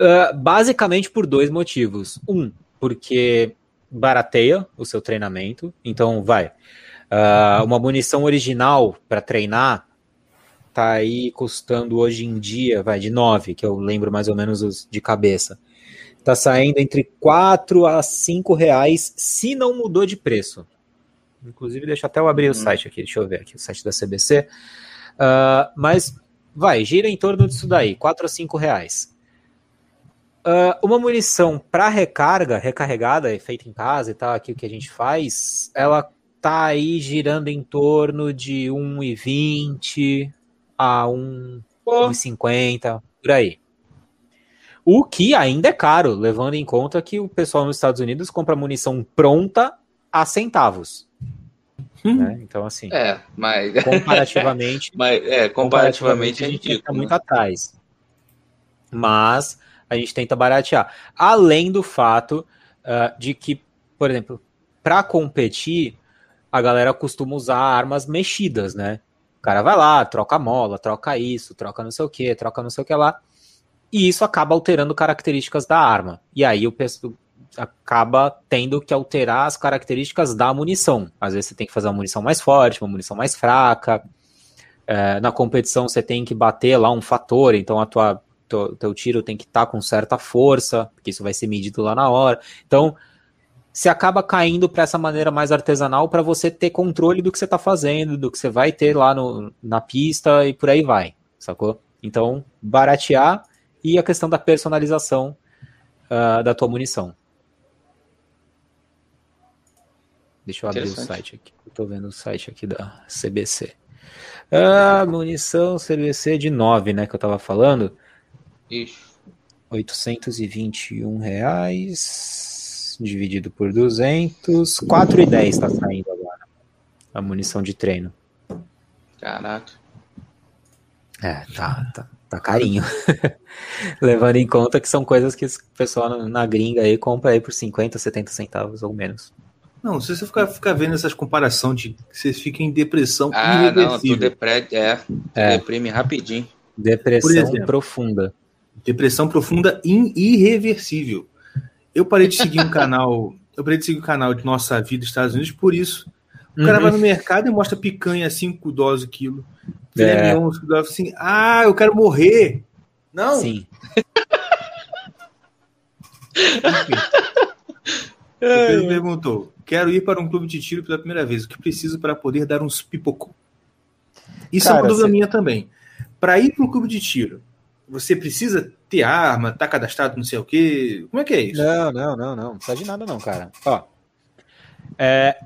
Uh, basicamente por dois motivos. Um, porque barateia o seu treinamento, então vai. Uh, uma munição original para treinar tá aí custando hoje em dia, vai de 9, que eu lembro mais ou menos os de cabeça. Tá saindo entre 4 a 5 reais, se não mudou de preço. Inclusive, deixa até eu abrir hum. o site aqui, deixa eu ver aqui, o site da CBC. Uh, ah, mas vai, gira em torno disso daí, 4 a 5 reais. Uh, uma munição para recarga, recarregada, feita em casa e tal, aqui o que a gente faz, ela tá aí girando em torno de 1,20 a 1,50, por aí. O que ainda é caro, levando em conta que o pessoal nos Estados Unidos compra munição pronta a centavos. Hum. Né? Então, assim. É, mas. Comparativamente. mas, é, comparativamente, comparativamente a gente está muito atrás. Mas a gente tenta baratear. Além do fato uh, de que, por exemplo, para competir, a galera costuma usar armas mexidas, né? O cara vai lá, troca mola, troca isso, troca não sei o que, troca não sei o que lá e isso acaba alterando características da arma. E aí o pessoal acaba tendo que alterar as características da munição. Às vezes você tem que fazer uma munição mais forte, uma munição mais fraca. É, na competição você tem que bater lá um fator, então a tua teu, teu tiro tem que estar tá com certa força, porque isso vai ser medido lá na hora. Então você acaba caindo para essa maneira mais artesanal para você ter controle do que você está fazendo, do que você vai ter lá no, na pista e por aí vai, sacou? Então, baratear e a questão da personalização uh, da tua munição. Deixa eu abrir o site aqui. Estou vendo o site aqui da CBC. Ah, munição CBC de 9, né? Que eu estava falando. Isso. 821 reais dividido por 200, 4,10 está saindo agora. A munição de treino. Caraca. É, tá, tá, Tá carinho. Levando em conta que são coisas que o pessoal na gringa aí compra aí por 50, 70 centavos ou menos. Não, se você ficar, ficar vendo essas comparações de vocês ficam em depressão ah, irreversível. Não, tu depre... é, é. deprime rapidinho. Depressão exemplo, profunda. Depressão profunda irreversível. Eu parei de seguir um canal, eu parei de seguir o um canal de Nossa Vida Estados Unidos por isso. O cara uhum. vai no mercado e mostra picanha 5 doses o quilo. É. assim, ah, eu quero morrer. Não. Sim. Ele perguntou: Quero ir para um clube de tiro pela primeira vez. O que preciso para poder dar uns pipocos? Isso Cara, é uma dúvida você... minha também. Para ir para um clube de tiro, você precisa ter arma, tá cadastrado, não sei o quê. Como é que é isso? Não, não, não, não. Não precisa de nada, não, cara. Ó. É,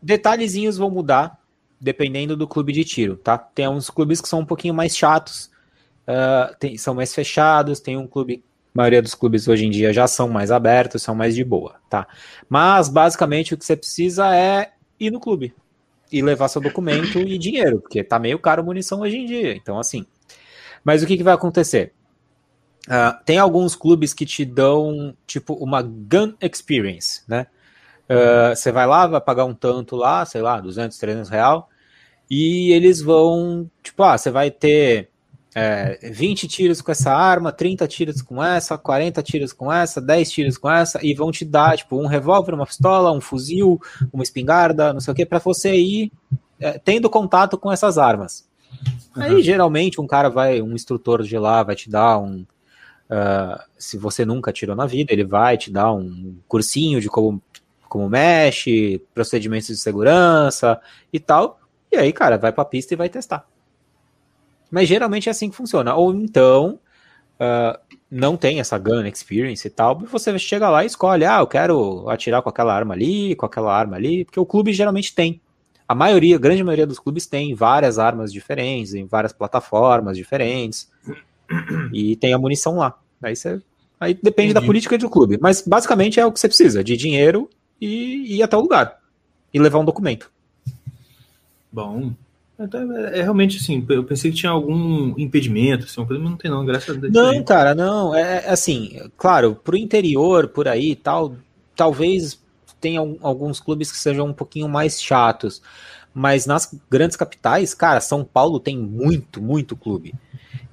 detalhezinhos vão mudar dependendo do clube de tiro, tá? Tem uns clubes que são um pouquinho mais chatos, uh, tem, são mais fechados, tem um clube, a maioria dos clubes hoje em dia já são mais abertos, são mais de boa, tá? Mas basicamente o que você precisa é ir no clube e levar seu documento e dinheiro, porque tá meio caro munição hoje em dia, então assim. Mas o que, que vai acontecer? Uh, tem alguns clubes que te dão, tipo, uma gun experience, né? Uh, você vai lá, vai pagar um tanto lá, sei lá, 200, 300 real, e eles vão, tipo, ah, você vai ter é, 20 tiros com essa arma, 30 tiros com essa, 40 tiros com essa, 10 tiros com essa, e vão te dar, tipo, um revólver, uma pistola, um fuzil, uma espingarda, não sei o que, para você ir é, tendo contato com essas armas. Uhum. Aí, geralmente, um cara vai, um instrutor de lá vai te dar um, Uh, se você nunca tirou na vida, ele vai te dar um cursinho de como, como mexe, procedimentos de segurança e tal. E aí, cara, vai pra pista e vai testar. Mas geralmente é assim que funciona. Ou então, uh, não tem essa gun experience e tal, você chega lá e escolhe, ah, eu quero atirar com aquela arma ali, com aquela arma ali, porque o clube geralmente tem. A maioria, a grande maioria dos clubes tem várias armas diferentes, em várias plataformas diferentes e tem a munição lá. Aí você. Aí depende Entendi. da política do clube. Mas basicamente é o que você precisa: de dinheiro e ir até o lugar. E levar um documento. Bom. É, é realmente assim, eu pensei que tinha algum impedimento, assim, mas não tem não, graças a Deus. Não, cara, não. É, é assim, claro, pro interior, por aí tal, talvez tenha alguns clubes que sejam um pouquinho mais chatos. Mas nas grandes capitais, cara, São Paulo tem muito, muito clube.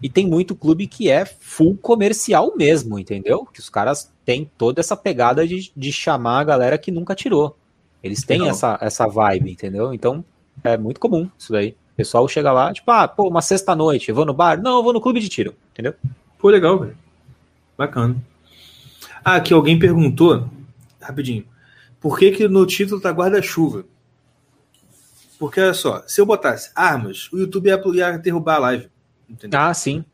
E tem muito clube que é full comercial mesmo, entendeu? Que os caras têm toda essa pegada de, de chamar a galera que nunca tirou. Eles têm essa, essa vibe, entendeu? Então é muito comum isso daí. O pessoal chega lá, tipo, ah, pô, uma sexta-noite, vou no bar? Não, eu vou no clube de tiro, entendeu? Pô, legal, velho. Bacana. Ah, aqui alguém perguntou, rapidinho, por que que no título tá guarda-chuva? Porque olha só, se eu botasse armas, o YouTube ia, ia derrubar a live. Entendeu? Ah, sim.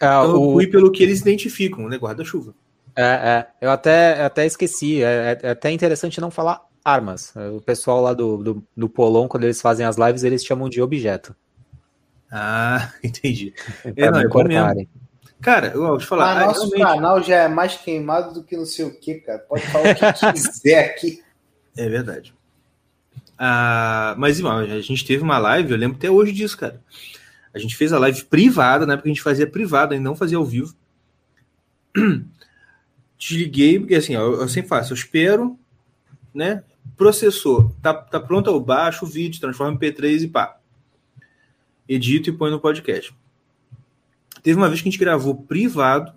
É, então o... eu fui pelo que eles identificam, né? Guarda-chuva. É, é. Eu até, até esqueci. É, é, até interessante não falar armas. O pessoal lá do, do, do Polon, quando eles fazem as lives, eles chamam de objeto. Ah, entendi. é, não, é Cara, eu vou te falar. Ah, nosso realmente... canal já é mais queimado do que não sei o que, cara. Pode falar o que quiser aqui. É verdade. Ah, mas, irmão, a gente teve uma live, eu lembro até hoje disso, cara. A gente fez a live privada, né? Porque a gente fazia privada e não fazia ao vivo. Desliguei, porque assim, eu, eu sempre faço, eu espero, né? Processor, tá, tá pronto, eu baixo o vídeo, transformo em P3 e pá. Edito e põe no podcast. Teve uma vez que a gente gravou privado.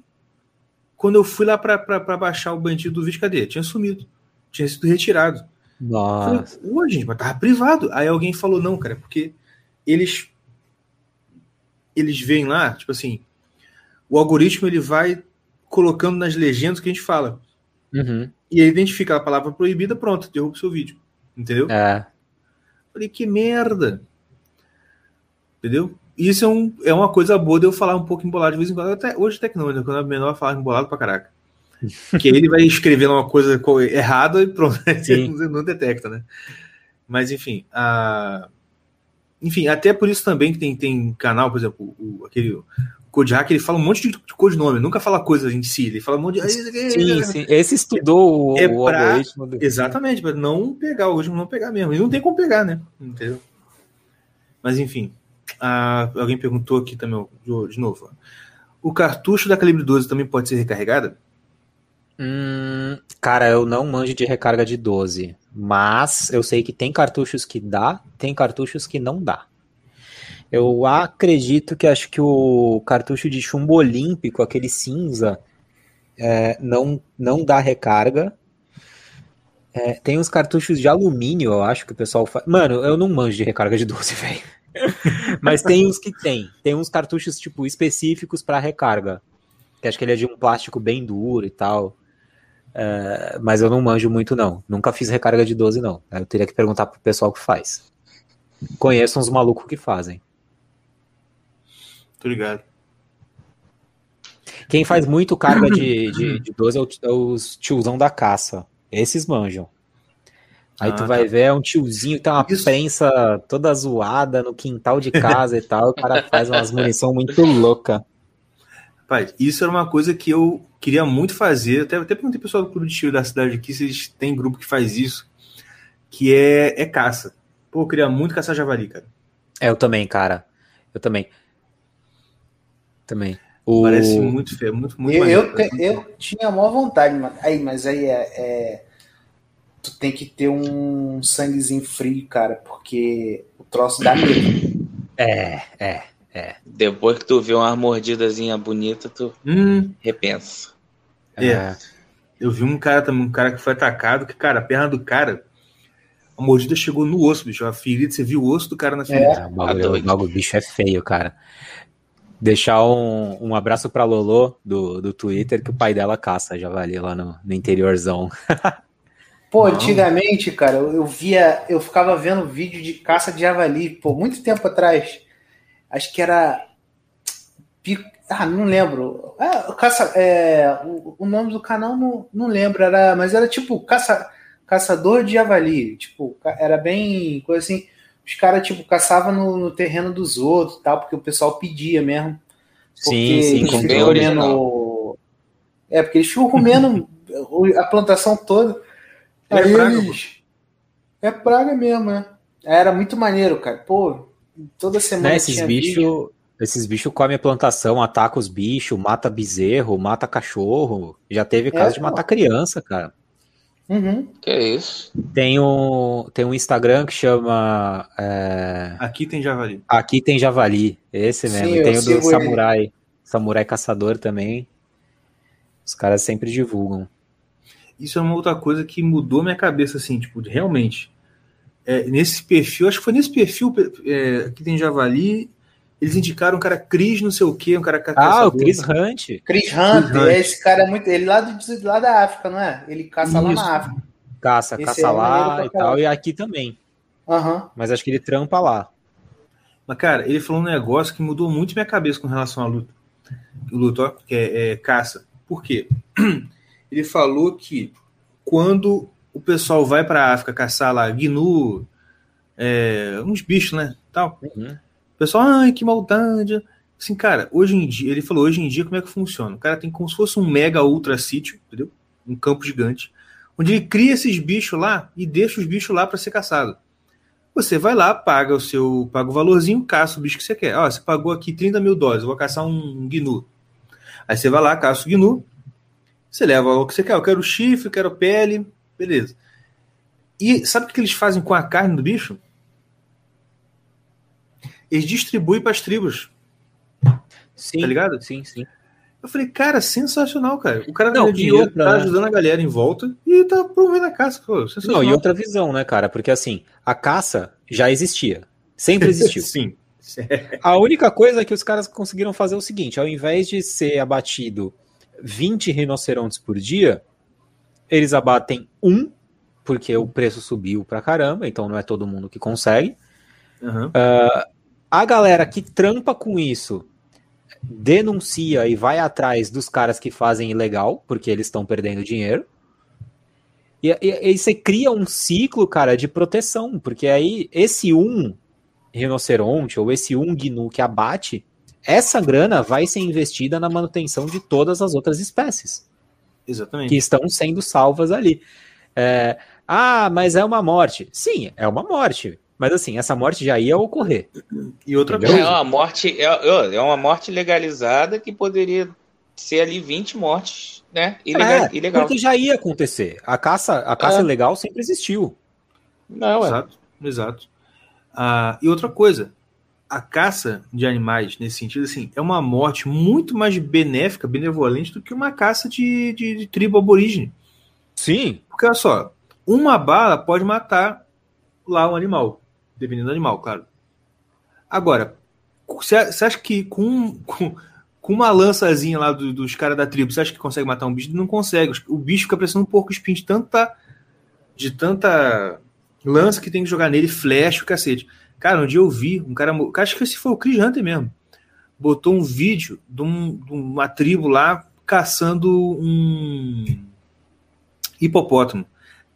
Quando eu fui lá para baixar o bandido do vídeo, cadê? Tinha sumido. Tinha sido retirado. Nossa. Falei, Ô, gente, mas tava privado. Aí alguém falou, não, cara, porque eles eles veem lá, tipo assim, o algoritmo ele vai colocando nas legendas o que a gente fala. Uhum. E ele identifica a palavra proibida, pronto, derruba o seu vídeo. Entendeu? É. Falei, que merda. Entendeu? Isso é, um, é uma coisa boa de eu falar um pouco embolado de vez em quando. Até, hoje até que não, né? quando é menor, eu falo embolado pra caraca. que ele vai escrevendo uma coisa errada e pronto, você não detecta, né? Mas enfim, a... enfim, até por isso também que tem, tem canal, por exemplo, o, aquele o Code Hack, ele fala um monte de, de codinome, nunca fala coisa em si, ele fala um monte de. Sim, sim. Esse estudou é, o, pra, algoritmo. Do... Exatamente, para não pegar o algoritmo, não pegar mesmo. E não tem como pegar, né? Entendeu? Mas enfim. A, alguém perguntou aqui também, de, de novo. O cartucho da calibre 12 também pode ser recarregado? Hum, cara, eu não manjo de recarga de 12, mas eu sei que tem cartuchos que dá, tem cartuchos que não dá. Eu acredito que acho que o cartucho de chumbo olímpico, aquele cinza, é, não, não dá recarga. É, tem uns cartuchos de alumínio, eu acho que o pessoal faz. Mano, eu não manjo de recarga de 12, velho. Mas tem uns que tem. Tem uns cartuchos, tipo, específicos para recarga. Que acho que ele é de um plástico bem duro e tal. É, mas eu não manjo muito, não. Nunca fiz recarga de 12, não. Eu teria que perguntar pro pessoal que faz. Conheço uns malucos que fazem. Tô ligado. Quem faz muito carga de, de, de 12 é, o, é os tiozão da caça. Esses manjam. Aí ah, tu vai tá. ver, é um tiozinho que tem uma Isso. prensa toda zoada no quintal de casa e tal. O cara faz umas munição muito louca. Rapaz, isso era uma coisa que eu queria muito fazer. Até, até perguntei pro pessoal do Clube de Tiro da cidade aqui se eles têm grupo que faz isso. Que é, é caça. Pô, eu queria muito caçar javali, cara. É, eu também, cara. Eu também. Também. O... Parece muito feio, muito, muito Eu, maneiro, eu, te, eu tinha a maior vontade, mas aí, mas aí é, é, Tu tem que ter um sanguezinho frio, cara, porque o troço dá medo. É, é, é. Depois que tu vê uma mordidazinha bonita, tu hum. repensa. É. é. Eu vi um cara também, um cara que foi atacado, que, cara, a perna do cara, a mordida chegou no osso, bicho. A ferida, você viu o osso do cara na ferida. É, o bagulho, o bicho é feio, cara. Deixar um, um abraço pra Lolo do, do Twitter, que o pai dela caça javali lá no, no interiorzão. Pô, antigamente, cara, eu, eu, via, eu ficava vendo vídeo de caça de javali, pô, muito tempo atrás. Acho que era. Ah, não lembro. É, caça, é, o, o, nome do canal não, não lembro, era, mas era tipo caça, caçador de javali. Tipo, era bem coisa assim os caras, tipo, caçavam no, no, terreno dos outros tal, porque o pessoal pedia mesmo. Sim, sim, com bem comendo... É, porque eles ficam comendo a plantação toda. É Aí praga, eles... É praga mesmo, né? Era muito maneiro, cara. Pô, toda semana. Né, esses bichos. Esses bichos comem a plantação, atacam os bichos, mata bezerro, mata cachorro. Já teve caso é, de matar criança, cara. Uhum. Que é isso? Tem um, tem um Instagram que chama. É... Aqui tem Javali. Aqui tem Javali, esse mesmo. Sim, tem o do Samurai. Ele. Samurai Caçador também. Os caras sempre divulgam. Isso é uma outra coisa que mudou minha cabeça, assim, tipo, realmente. É, nesse perfil, acho que foi nesse perfil é, que tem Javali, eles indicaram um cara Cris, não sei o que, um cara Ah, o Chris Hunt. Chris Hunt, Hunt. esse cara é muito. Ele lá, do, lá da África, não é? Ele caça Isso. lá na África. Caça, esse caça é lá e tal, e aqui também. Uhum. Mas acho que ele trampa lá. Mas, cara, ele falou um negócio que mudou muito minha cabeça com relação à luta. Luta, ó, que é, é caça. Por quê? Ele falou que quando o pessoal vai para a África caçar lá gnu, é, uns bichos, né? Tal. Uhum pessoal, ai, que maldade. Assim, cara, hoje em dia, ele falou, hoje em dia, como é que funciona? O cara tem como se fosse um mega ultra sítio, entendeu? Um campo gigante, onde ele cria esses bichos lá e deixa os bichos lá para ser caçado. Você vai lá, paga o seu, paga o valorzinho, caça o bicho que você quer. Ó, você pagou aqui 30 mil dólares, eu vou caçar um, gnu. Aí você vai lá, caça o gnu, você leva o que você quer. Eu quero chifre, eu quero pele, beleza. E sabe o que eles fazem com a carne do bicho? eles distribuem para as tribos. Sim, tá ligado? Sim, sim. Eu falei, cara, sensacional, cara. O cara não, dinheiro, outra, tá ajudando a galera em volta e tá promovendo a caça. Pô, não, e outra visão, né, cara? Porque assim, a caça já existia. Sempre existiu. sim. A única coisa que os caras conseguiram fazer é o seguinte: ao invés de ser abatido 20 rinocerontes por dia, eles abatem um, porque o preço subiu pra caramba, então não é todo mundo que consegue. Uhum. Uh, a galera que trampa com isso denuncia e vai atrás dos caras que fazem ilegal, porque eles estão perdendo dinheiro. E, e, e, você cria um ciclo, cara, de proteção, porque aí esse um rinoceronte ou esse um gnu que abate, essa grana vai ser investida na manutenção de todas as outras espécies. Exatamente. Que estão sendo salvas ali. É, ah, mas é uma morte. Sim, é uma morte. Mas assim, essa morte já ia ocorrer. E outra coisa. É uma morte, é, é uma morte legalizada que poderia ser ali 20 mortes, né? Ilegal, é, ilegal. Porque já ia acontecer. A caça, a caça é. legal sempre existiu. Não, é. Exato, exato. Ah, e outra coisa, a caça de animais, nesse sentido, assim, é uma morte muito mais benéfica, benevolente do que uma caça de, de, de tribo aborígene. Sim. Porque olha só, uma bala pode matar lá um animal dependendo do animal, claro. Agora, você acha que com, com, com uma lançazinha lá do, dos caras da tribo, você acha que consegue matar um bicho? Não consegue. O bicho fica parecendo um porco espinho de tanta, de tanta lança que tem que jogar nele, flecha, o cacete. Cara, um dia eu vi um cara, acho que esse foi o Chris Hunter mesmo, botou um vídeo de, um, de uma tribo lá caçando um hipopótamo.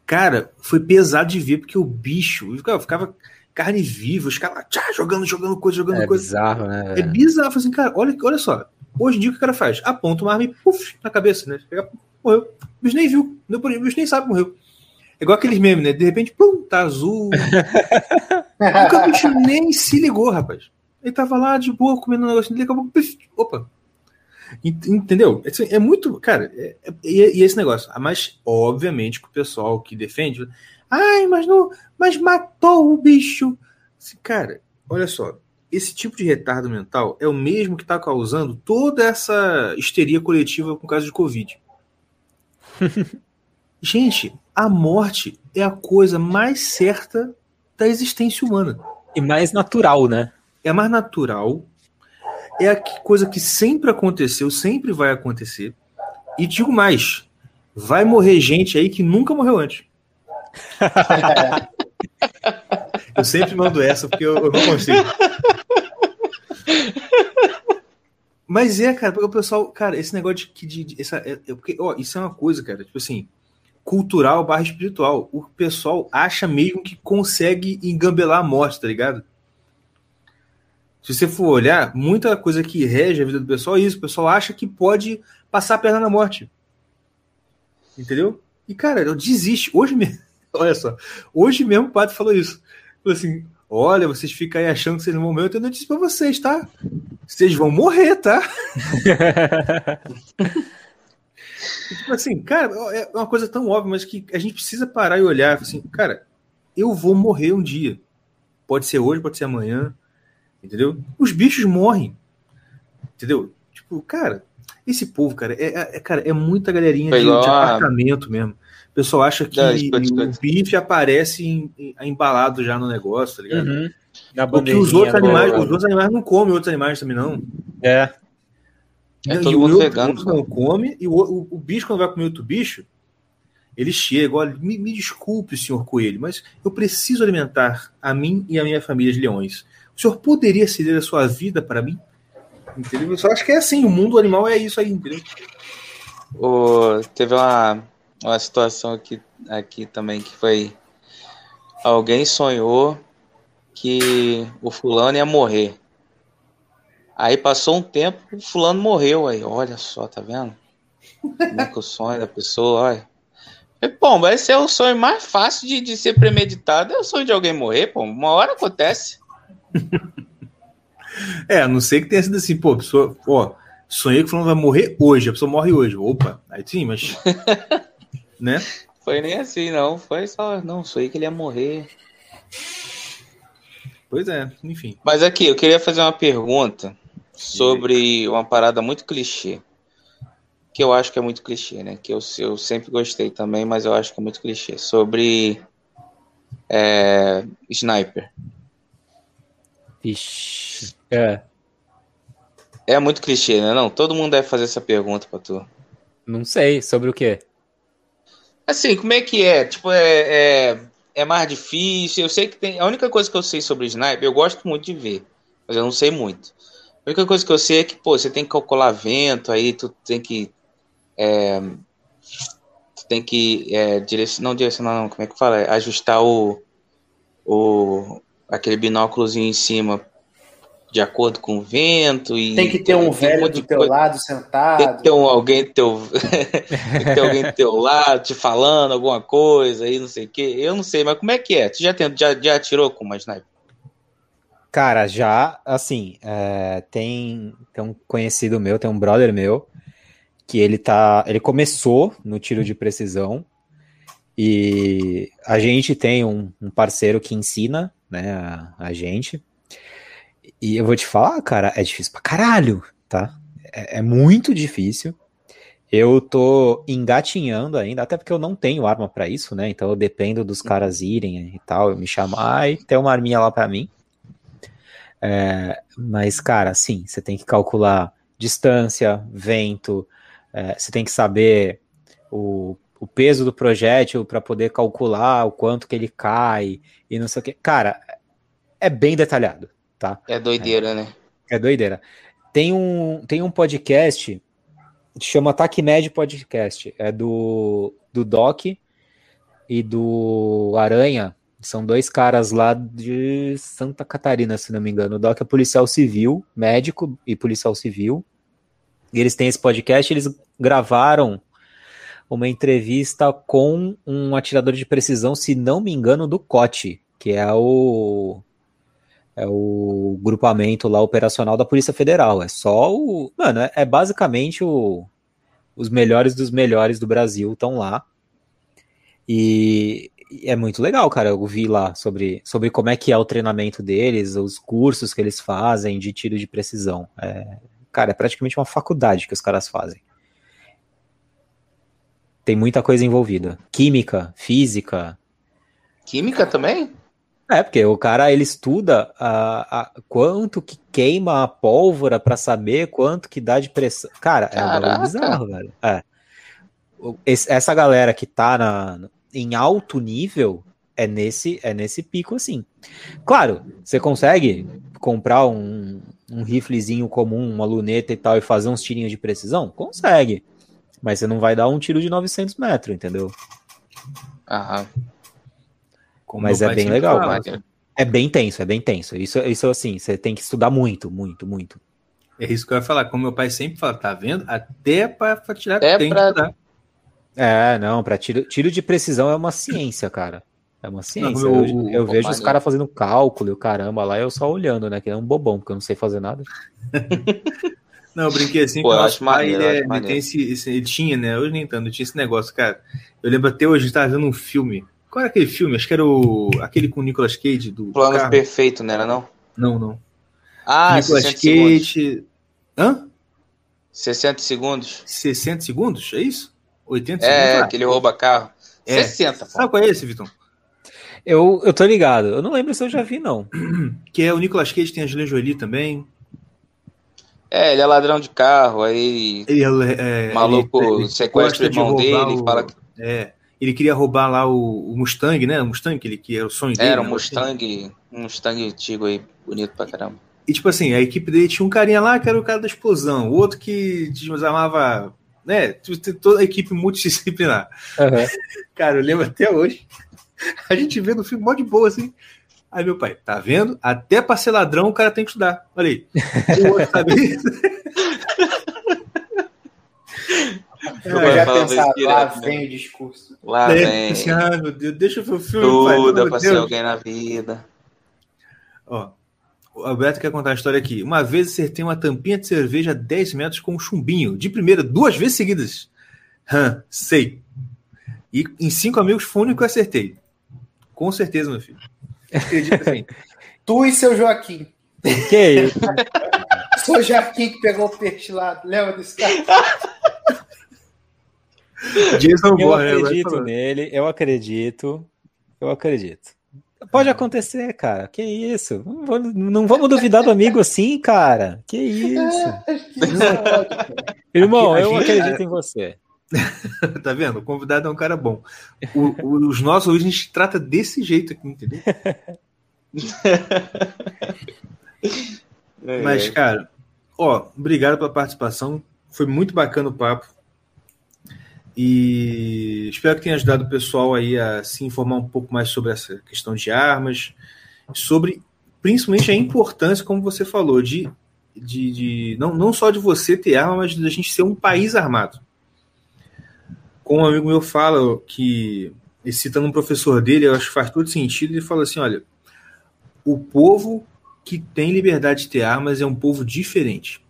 Cara, foi pesado de ver, porque o bicho ficava, ficava carne viva, os caras tchá, jogando, jogando coisa, jogando é coisa. Bizarro, né, é bizarro, assim, cara, olha, olha só. Hoje em dia o que o cara faz? Aponta uma arma e puf, na cabeça, né? Pega, morreu. O bicho nem viu, o bicho nem sabe que morreu. É igual aqueles memes, né? De repente, pum, tá azul. o bicho nem se ligou, rapaz. Ele tava lá de boa, comendo um negócio dele, daqui a pouco, opa, Entendeu? É, é muito. Cara, é, é, e esse negócio. Ah, mas, obviamente, que o pessoal que defende. Ai, mas não. Mas matou o bicho. Cara, olha só. Esse tipo de retardo mental é o mesmo que está causando toda essa histeria coletiva com caso de Covid. Gente, a morte é a coisa mais certa da existência humana. E mais natural, né? É mais natural, é a coisa que sempre aconteceu, sempre vai acontecer. E digo mais, vai morrer gente aí que nunca morreu antes. eu sempre mando essa porque eu, eu não consigo. Mas é, cara, porque o pessoal, cara, esse negócio de, de, de essa, é, é, porque, ó, isso é uma coisa, cara, tipo assim, cultural barra espiritual. O pessoal acha mesmo que consegue engambelar a morte, tá ligado? Se você for olhar, muita coisa que rege a vida do pessoal é isso. O pessoal acha que pode passar a perna na morte. Entendeu? E, cara, eu desisto. Hoje mesmo, olha só, hoje mesmo o padre falou isso. Falou assim: olha, vocês ficam aí achando que vocês não vão morrer, eu tenho notícia pra vocês, tá? Vocês vão morrer, tá? e, tipo assim, cara, é uma coisa tão óbvia, mas que a gente precisa parar e olhar. Assim, cara, eu vou morrer um dia. Pode ser hoje, pode ser amanhã Entendeu? Os bichos morrem. Entendeu? Tipo, cara, esse povo, cara, é, é cara, é muita galerinha de, de, apartamento mesmo. O pessoal acha que o bife aparece em, em, embalado já no negócio, tá ligado? Uhum. Porque os outros animais, os outros animais não comem outros animais também, não. É. É e todo mundo vegano. não come, e o, o, o, bicho, quando vai comer outro bicho, ele chega, olha, me, me desculpe, senhor coelho, mas eu preciso alimentar a mim e a minha família de leões. O senhor poderia ceder a sua vida para mim? Entendeu? Eu só acho que é assim, o mundo animal é isso aí, entendeu? O, teve uma, uma situação aqui, aqui também que foi. Alguém sonhou que o fulano ia morrer. Aí passou um tempo, o fulano morreu. Aí, olha só, tá vendo? Como é que o sonho da pessoa, olha. E, bom, vai ser o sonho mais fácil de, de ser premeditado. É o sonho de alguém morrer, pô. Uma hora acontece. é, a não sei que tenha sido assim, pô, a pessoa, ó, sonhei que o fulano vai morrer hoje, a pessoa morre hoje. Opa, aí sim, mas. né? Foi nem assim, não. Foi só, não, sonhei que ele ia morrer. Pois é, enfim. Mas aqui, eu queria fazer uma pergunta sobre uma parada muito clichê. Que eu acho que é muito clichê, né? Que eu, eu sempre gostei também, mas eu acho que é muito clichê. Sobre é, sniper. Ixi. É. É muito clichê, né? Não, todo mundo deve fazer essa pergunta pra tu. Não sei, sobre o quê? Assim, como é que é? Tipo, é, é, é mais difícil. Eu sei que tem. A única coisa que eu sei sobre sniper, eu gosto muito de ver, mas eu não sei muito. A única coisa que eu sei é que, pô, você tem que calcular vento, aí tu tem que. É, tu tem que. É, direcionar, não direcionar, não, como é que fala? Ajustar o. o aquele binóculozinho em cima de acordo com o vento e tem que ter um velho um do teu coisa. lado sentado tem que ter um, alguém do teu tem que ter alguém do teu lado te falando alguma coisa aí não sei o que eu não sei mas como é que é tu já tem, já, já atirou com uma sniper cara já assim é, tem tem um conhecido meu tem um brother meu que ele tá ele começou no tiro de precisão e a gente tem um, um parceiro que ensina né, a, a, gente. E eu vou te falar, cara, é difícil pra caralho, tá? É, é, muito difícil. Eu tô engatinhando ainda, até porque eu não tenho arma para isso, né? Então eu dependo dos caras irem e tal, eu me chamar e ter uma arminha lá para mim. É, mas, cara, sim, você tem que calcular distância, vento, é, você tem que saber o o peso do projétil para poder calcular o quanto que ele cai e não sei o que. Cara, é bem detalhado, tá? É doideira, é, né? É doideira. Tem um, tem um podcast chama Ataque Médio Podcast, é do, do Doc, e do Aranha. São dois caras lá de Santa Catarina, se não me engano. O Doc é policial civil, médico e policial civil. E eles têm esse podcast, eles gravaram uma entrevista com um atirador de precisão, se não me engano, do COT, que é o é o grupamento lá operacional da Polícia Federal. É só o. Mano, é, é basicamente o, os melhores dos melhores do Brasil estão lá. E é muito legal, cara. Eu vi lá sobre, sobre como é que é o treinamento deles, os cursos que eles fazem de tiro de precisão. É, cara, é praticamente uma faculdade que os caras fazem. Tem muita coisa envolvida. Química, física. Química também? É, porque o cara ele estuda a, a quanto que queima a pólvora para saber quanto que dá de pressão. Cara, Caraca. é um bizarro, velho. É. Essa galera que tá na, em alto nível é nesse, é nesse pico assim. Claro, você consegue comprar um, um riflezinho comum, uma luneta e tal, e fazer uns tirinhos de precisão? Consegue. Mas você não vai dar um tiro de 900 metros, entendeu? Aham. Como Mas é bem legal. É bem tenso, é bem tenso. Isso, isso assim, você tem que estudar muito, muito, muito. É isso que eu ia falar. Como meu pai sempre fala, tá vendo? Até para tirar é tem pra... estudar. É, não, para tiro, tiro de precisão é uma ciência, cara. É uma ciência. Não, eu, eu vejo os caras fazendo cálculo e o caramba lá, eu só olhando, né? Que é um bobão, porque eu não sei fazer nada. não, eu brinquei assim Pô, que o nosso pai, maneiro, ele, é, ele, tem esse, esse, ele tinha, né? Hoje nem tanto, tinha esse negócio, cara. Eu lembro até hoje, eu tava vendo um filme qual era aquele filme? Acho que era o, aquele com o Nicolas Cage do. Plano carro. Perfeito, não era não? Não, não. Ah, Nicolas Cage. Segundos. Hã? 60 segundos. 60 segundos? É isso? 80 é, segundos? É, que ele rouba carro. É. 60, pô. Sabe qual é esse, Vitão? Eu, eu tô ligado. Eu não lembro se eu já vi, não. Que é o Nicolas Cage, tem a Julia Jolie também. É, ele é ladrão de carro, aí. Ele é, é maluco ele, ele sequestra o irmão dele, o... fala que. É, ele queria roubar lá o, o Mustang, né? O Mustang, que, ele, que era o sonho dele. Era um né? Mustang, um Mustang antigo aí, bonito pra caramba. E tipo assim, a equipe dele tinha um carinha lá que era o cara da explosão, o outro que desarmava, né? Toda a equipe multidisciplinar. Uhum. Cara, eu lembro até hoje. A gente vê no filme mó de boa, assim. Aí meu pai, tá vendo? Até pra ser ladrão o cara tem que estudar. Olha aí. O outro sabe Eu já pensava, lá vem o discurso. Lá vem. Assim, ah, meu Deus, deixa eu ver o filme. Tudo pra ser alguém na vida. Ó, o Alberto quer contar a história aqui. Uma vez acertei uma tampinha de cerveja a 10 metros com um chumbinho. De primeira, duas vezes seguidas. Hã, sei. E em cinco amigos foi o único que eu acertei. Com certeza, meu filho. Acredito assim. tu e seu Joaquim. Que isso? Seu Joaquim que pegou o peixe lá. Lembra desse cara? Jason eu né? acredito nele, eu acredito, eu acredito. Pode acontecer, cara. Que isso? Não vamos, não vamos duvidar do amigo assim, cara. Que isso? Irmão, Aqui, eu gente... acredito em você. tá vendo? O convidado é um cara bom. O, o, os nossos hoje a gente trata desse jeito aqui, entendeu? Mas, cara, ó, obrigado pela participação. Foi muito bacana o papo. E espero que tenha ajudado o pessoal aí a se informar um pouco mais sobre essa questão de armas, sobre principalmente a importância, como você falou, de, de, de não, não só de você ter arma, mas de a gente ser um país armado. Como um amigo meu fala, que citando um professor dele, eu acho que faz todo sentido, ele fala assim: olha, o povo que tem liberdade de ter armas é um povo diferente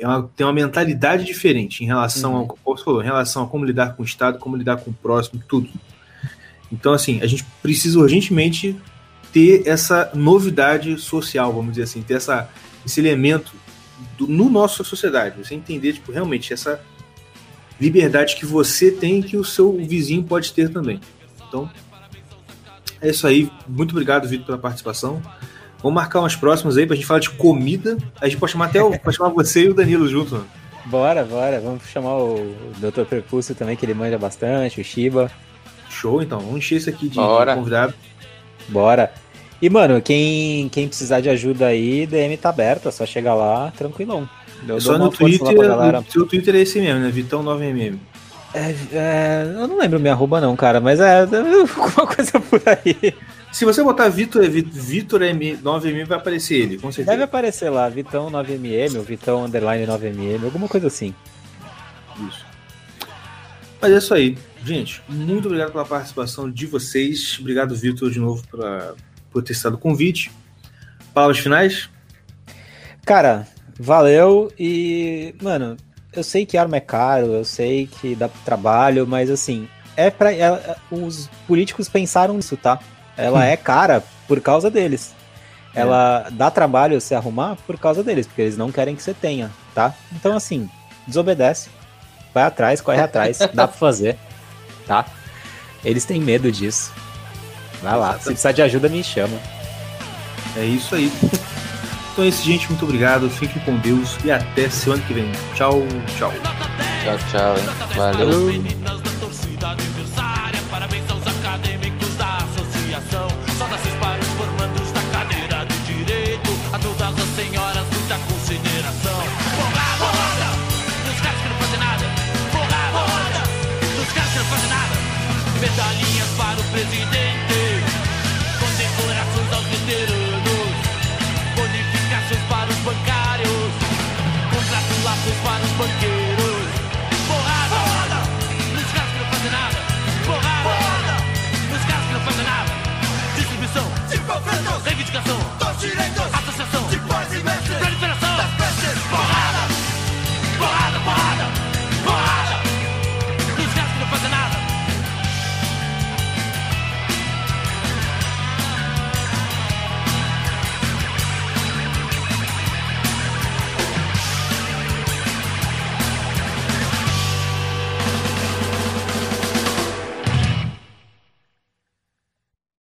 é tem uma mentalidade diferente em relação uhum. ao falou, em relação a como lidar com o Estado, como lidar com o próximo, tudo. Então, assim, a gente precisa urgentemente ter essa novidade social, vamos dizer assim, ter essa, esse elemento do, no nossa sociedade. Você entender, tipo, realmente essa liberdade que você tem que o seu vizinho pode ter também. Então, é isso aí. Muito obrigado, Vitor, pela participação. Vamos marcar umas próximas aí pra gente falar de comida. A gente pode chamar até o, pode chamar você e o Danilo junto. Mano. Bora, bora. Vamos chamar o Dr. Prepúcio também, que ele manja bastante, o Shiba. Show, então. Vamos encher isso aqui de, de convidado. Bora. E, mano, quem, quem precisar de ajuda aí, DM tá aberto, é só chegar lá, tranquilão. Eu é só no Twitter, o seu Twitter é esse mesmo, né? Vitão 9mm. É, é, eu não lembro minha arroba não, cara, mas é alguma coisa por aí. Se você botar Vitor, Vitor M9M, vai aparecer ele, com certeza. Deve aparecer lá, Vitão 9MM ou Vitão Underline 9MM, alguma coisa assim. Isso. Mas é isso aí. Gente, muito obrigado pela participação de vocês. Obrigado, Vitor, de novo pra, por ter estado o convite. Palavras finais? Cara, valeu e, mano, eu sei que arma é caro, eu sei que dá trabalho, mas assim, é para é, os políticos pensaram nisso, tá? Ela hum. é cara por causa deles. É. Ela dá trabalho se arrumar por causa deles, porque eles não querem que você tenha, tá? Então assim, desobedece, vai atrás, corre atrás, dá pra fazer, tá? Eles têm medo disso. Vai lá, se precisar de ajuda, me chama. É isso aí. Então é isso, gente. Muito obrigado. Fiquem com Deus e até semana que vem. Tchau, tchau. Tchau, tchau. Hein? Valeu. Valeu. medalhinhas para o presidente, condecorações aos veteranos, bonificações para os bancários, contratos laços para os banqueiros, porrada, porrada, nos caras que não fazem nada, porrada, porrada, nos caras que não fazem nada, distribuição, tipo, de reivindicação. Dos direitos.